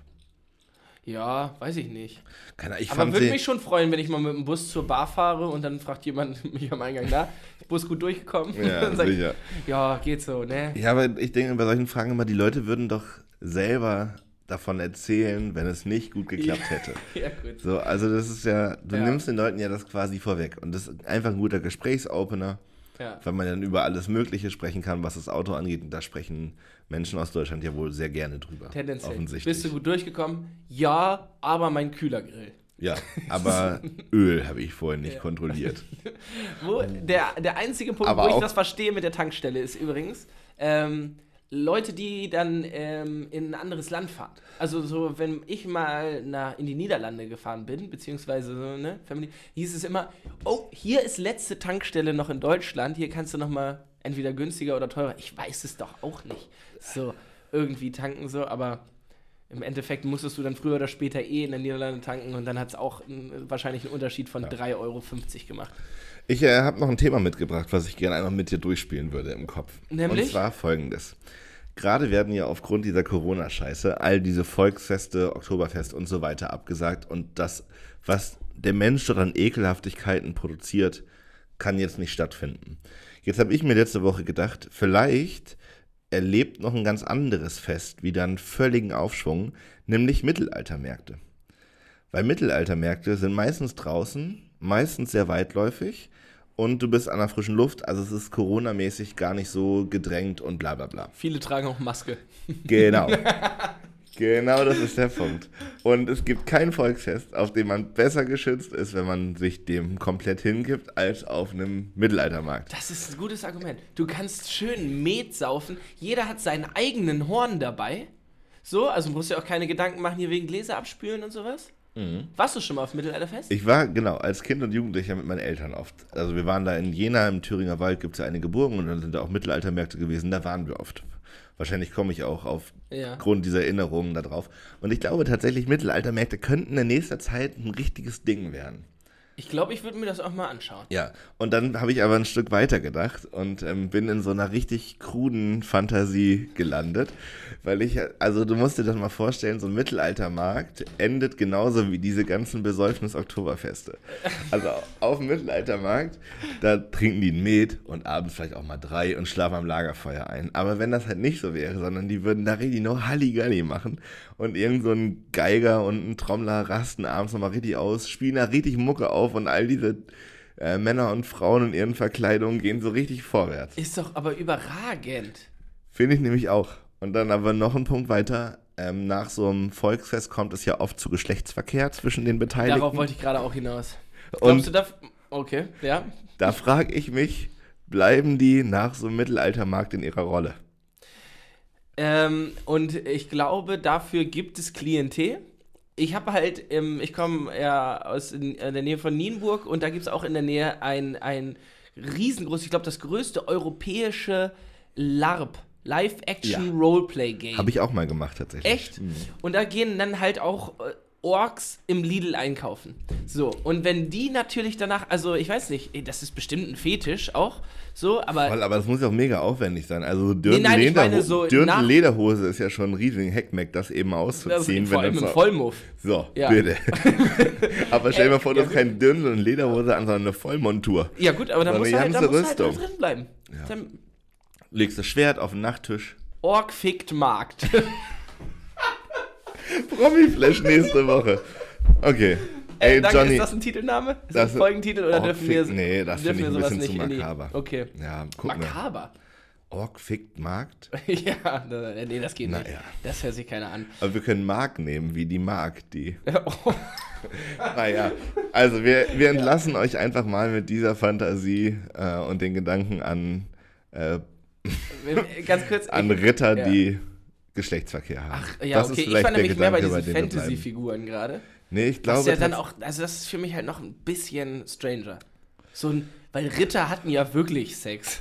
Ja, weiß ich nicht. Keine, ich Aber würde mich schon freuen, wenn ich mal mit dem Bus zur Bar fahre und dann fragt jemand mich am Eingang, na, Bus gut durchgekommen? Ja, ich, sicher. ja, geht so, ne? Ja, aber ich denke bei solchen Fragen immer, die Leute würden doch selber davon erzählen, wenn es nicht gut geklappt hätte. Ja, gut. So, also das ist ja, du Ja. nimmst den Leuten ja das quasi vorweg. Und das ist einfach ein guter Gesprächsopener, Ja. weil man dann über alles Mögliche sprechen kann, was das Auto angeht. Und da sprechen Menschen aus Deutschland ja wohl sehr gerne drüber. Tendenziell. Offensichtlich. Bist du gut durchgekommen? Ja, aber mein Kühlergrill. Ja, aber Öl habe ich vorhin nicht kontrolliert. Wo, der, der einzige Punkt, Aber wo ich das verstehe mit der Tankstelle, ist übrigens, ähm, Leute, die dann ähm, in ein anderes Land fahren. Also so, wenn ich mal nach, in die Niederlande gefahren bin, beziehungsweise so, ne, Family, hieß es immer, oh, hier ist letzte Tankstelle noch in Deutschland, hier kannst du noch mal entweder günstiger oder teurer. Ich weiß es doch auch nicht. So, irgendwie tanken, so, aber im Endeffekt musstest du dann früher oder später eh in den Niederlanden tanken und dann hat es auch einen, wahrscheinlich einen Unterschied von 3,50 Euro gemacht. Ich äh, habe noch ein Thema mitgebracht, was ich gerne einmal mit dir durchspielen würde im Kopf. Nämlich? Und zwar folgendes. Gerade werden ja aufgrund dieser Corona-Scheiße all diese Volksfeste, Oktoberfest und so weiter abgesagt und das, was der Mensch dort an Ekelhaftigkeiten produziert, kann jetzt nicht stattfinden. Jetzt habe ich mir letzte Woche gedacht, vielleicht erlebt noch ein ganz anderes Fest wieder einen völligen Aufschwung, nämlich Mittelaltermärkte. Weil Mittelaltermärkte sind meistens draußen, meistens sehr weitläufig und du bist an der frischen Luft, also es ist Corona-mäßig gar nicht so gedrängt und bla bla bla. Viele tragen auch Maske. Genau. genau das ist der Punkt. Und es gibt kein Volksfest, auf dem man besser geschützt ist, wenn man sich dem komplett hingibt, als auf einem Mittelaltermarkt. Das ist ein gutes Argument. Du kannst schön Met saufen. Jeder hat seinen eigenen Horn dabei. So, also musst du dir auch keine Gedanken machen hier wegen Gläser abspülen und sowas. Warst du schon mal auf Mittelalterfest? Ich war, genau, als Kind und Jugendlicher mit meinen Eltern oft. Also wir waren da in Jena, im Thüringer Wald gibt es ja einige Burgen und dann sind da auch Mittelaltermärkte gewesen, da waren wir oft. Wahrscheinlich komme ich auch Ja. aufgrund dieser Erinnerungen da drauf. Und ich glaube tatsächlich, Mittelaltermärkte könnten in nächster Zeit ein richtiges Ding werden. Ich glaube, ich würde mir das auch mal anschauen. Ja, und dann habe ich aber ein Stück weiter gedacht und ähm, bin in so einer richtig kruden Fantasie gelandet, weil ich, also du musst dir das mal vorstellen, so ein Mittelaltermarkt endet genauso wie diese ganzen Besäufnis-Oktoberfeste. Also auf dem Mittelaltermarkt, da trinken die ein Met und abends vielleicht auch mal drei und schlafen am Lagerfeuer ein. Aber wenn das halt nicht so wäre, sondern die würden da richtig noch Halligalli machen und irgend so ein Geiger und ein Trommler rasten abends nochmal richtig aus, spielen da richtig Mucke auf und all diese äh, Männer und Frauen in ihren Verkleidungen gehen so richtig vorwärts. Ist doch aber überragend. Finde ich nämlich auch. Und dann aber noch ein Punkt weiter. Ähm, nach so einem Volksfest kommt es ja oft zu Geschlechtsverkehr zwischen den Beteiligten. Darauf wollte ich gerade auch hinaus. Glaubst und du da. Okay, ja. da frage ich mich, bleiben die nach so einem Mittelaltermarkt in ihrer Rolle? Ähm, und ich glaube, dafür gibt es Klientel. Ich habe halt, ähm, ich komme ja aus in, in der Nähe von Nienburg und da gibt es auch in der Nähe ein, ein riesengroßes, ich glaube, das größte europäische LARP, Live-Action Ja. Habe ich auch mal gemacht tatsächlich. Echt? Und da gehen dann halt auch äh, Orks im Lidl einkaufen. So, und wenn die natürlich danach, also ich weiß nicht, das ist bestimmt ein Fetisch auch, so, aber Voll, aber das muss ja auch mega aufwendig sein. Also nein, ich meine Lederho- so Lederhose ist ja schon ein riesigen Heckmeck, das eben das auszuziehen. ist vor allem das im Vollmuff. So, Ja. bitte. aber stell dir mal vor, du ja, hast kein Dirndl und Lederhose an, sondern eine Vollmontur. Ja gut, aber da So muss halt, da muss halt drin bleiben. Dann Legst das Schwert auf den Nachttisch. Ork fickt Markt. Promi-Flash nächste Woche. Okay. Ey, Äh, danke, Johnny. ist das ein Titelname? Ist das, Das- ein Folgentitel oder Ork dürfen wir nee, das finde ich ein bisschen zu die makaber. Okay. Ja, guck. Makaber. Ork fickt Markt. ja, nee, das geht nicht. Naja. Das hört sich keiner an. Aber wir können Mark nehmen, wie die Mark, die. Naja, also wir, wir entlassen euch einfach mal mit dieser Fantasie äh, und den Gedanken an, äh, Ganz kurz. an ich- Ritter, ja. die Geschlechtsverkehr haben. Ach, ja, Das okay. Ich war nämlich mehr bei Gedanke, diesen. Fantasy-Figuren gerade. Nee, ich Das glaube, ist ja dann auch, also das ist für mich halt noch ein bisschen stranger. So ein, weil Ritter hatten ja wirklich Sex.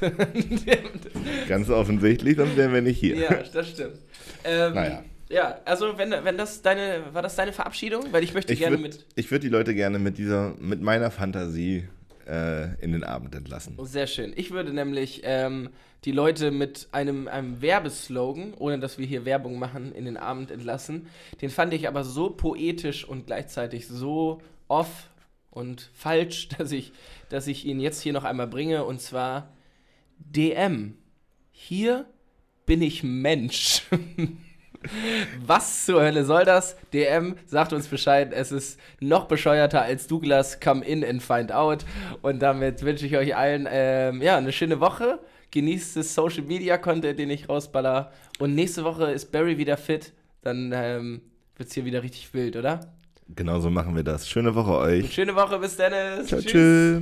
ganz offensichtlich, sonst wären wir nicht hier. ja, das stimmt. Ähm, Naja. Ja, also wenn, wenn das deine, war das deine Verabschiedung? Weil ich möchte Ich gerne würde mit. würd die Leute gerne mit dieser, mit meiner Fantasie äh, in den Abend entlassen. Sehr schön. Ich würde nämlich ähm, die Leute mit einem, einem Werbeslogan, ohne dass wir hier Werbung machen, in den Abend entlassen. Den fand ich aber so poetisch und gleichzeitig so off und falsch, dass ich, dass ich ihn jetzt hier noch einmal bringe. Und zwar DM. Hier bin ich Mensch. Was zur Hölle soll das? DM sagt uns Bescheid. Es ist noch bescheuerter als Douglas. Come in and find out. Und damit wünsche ich euch allen ähm, ja, eine schöne Woche. Genießt das Social Media Content, den ich rausballer. Und nächste Woche ist Barry wieder fit. Dann ähm, wird es hier wieder richtig wild, oder? Genau so machen wir das. Schöne Woche euch. schöne Woche. Bis dann. Ciao, tschüss.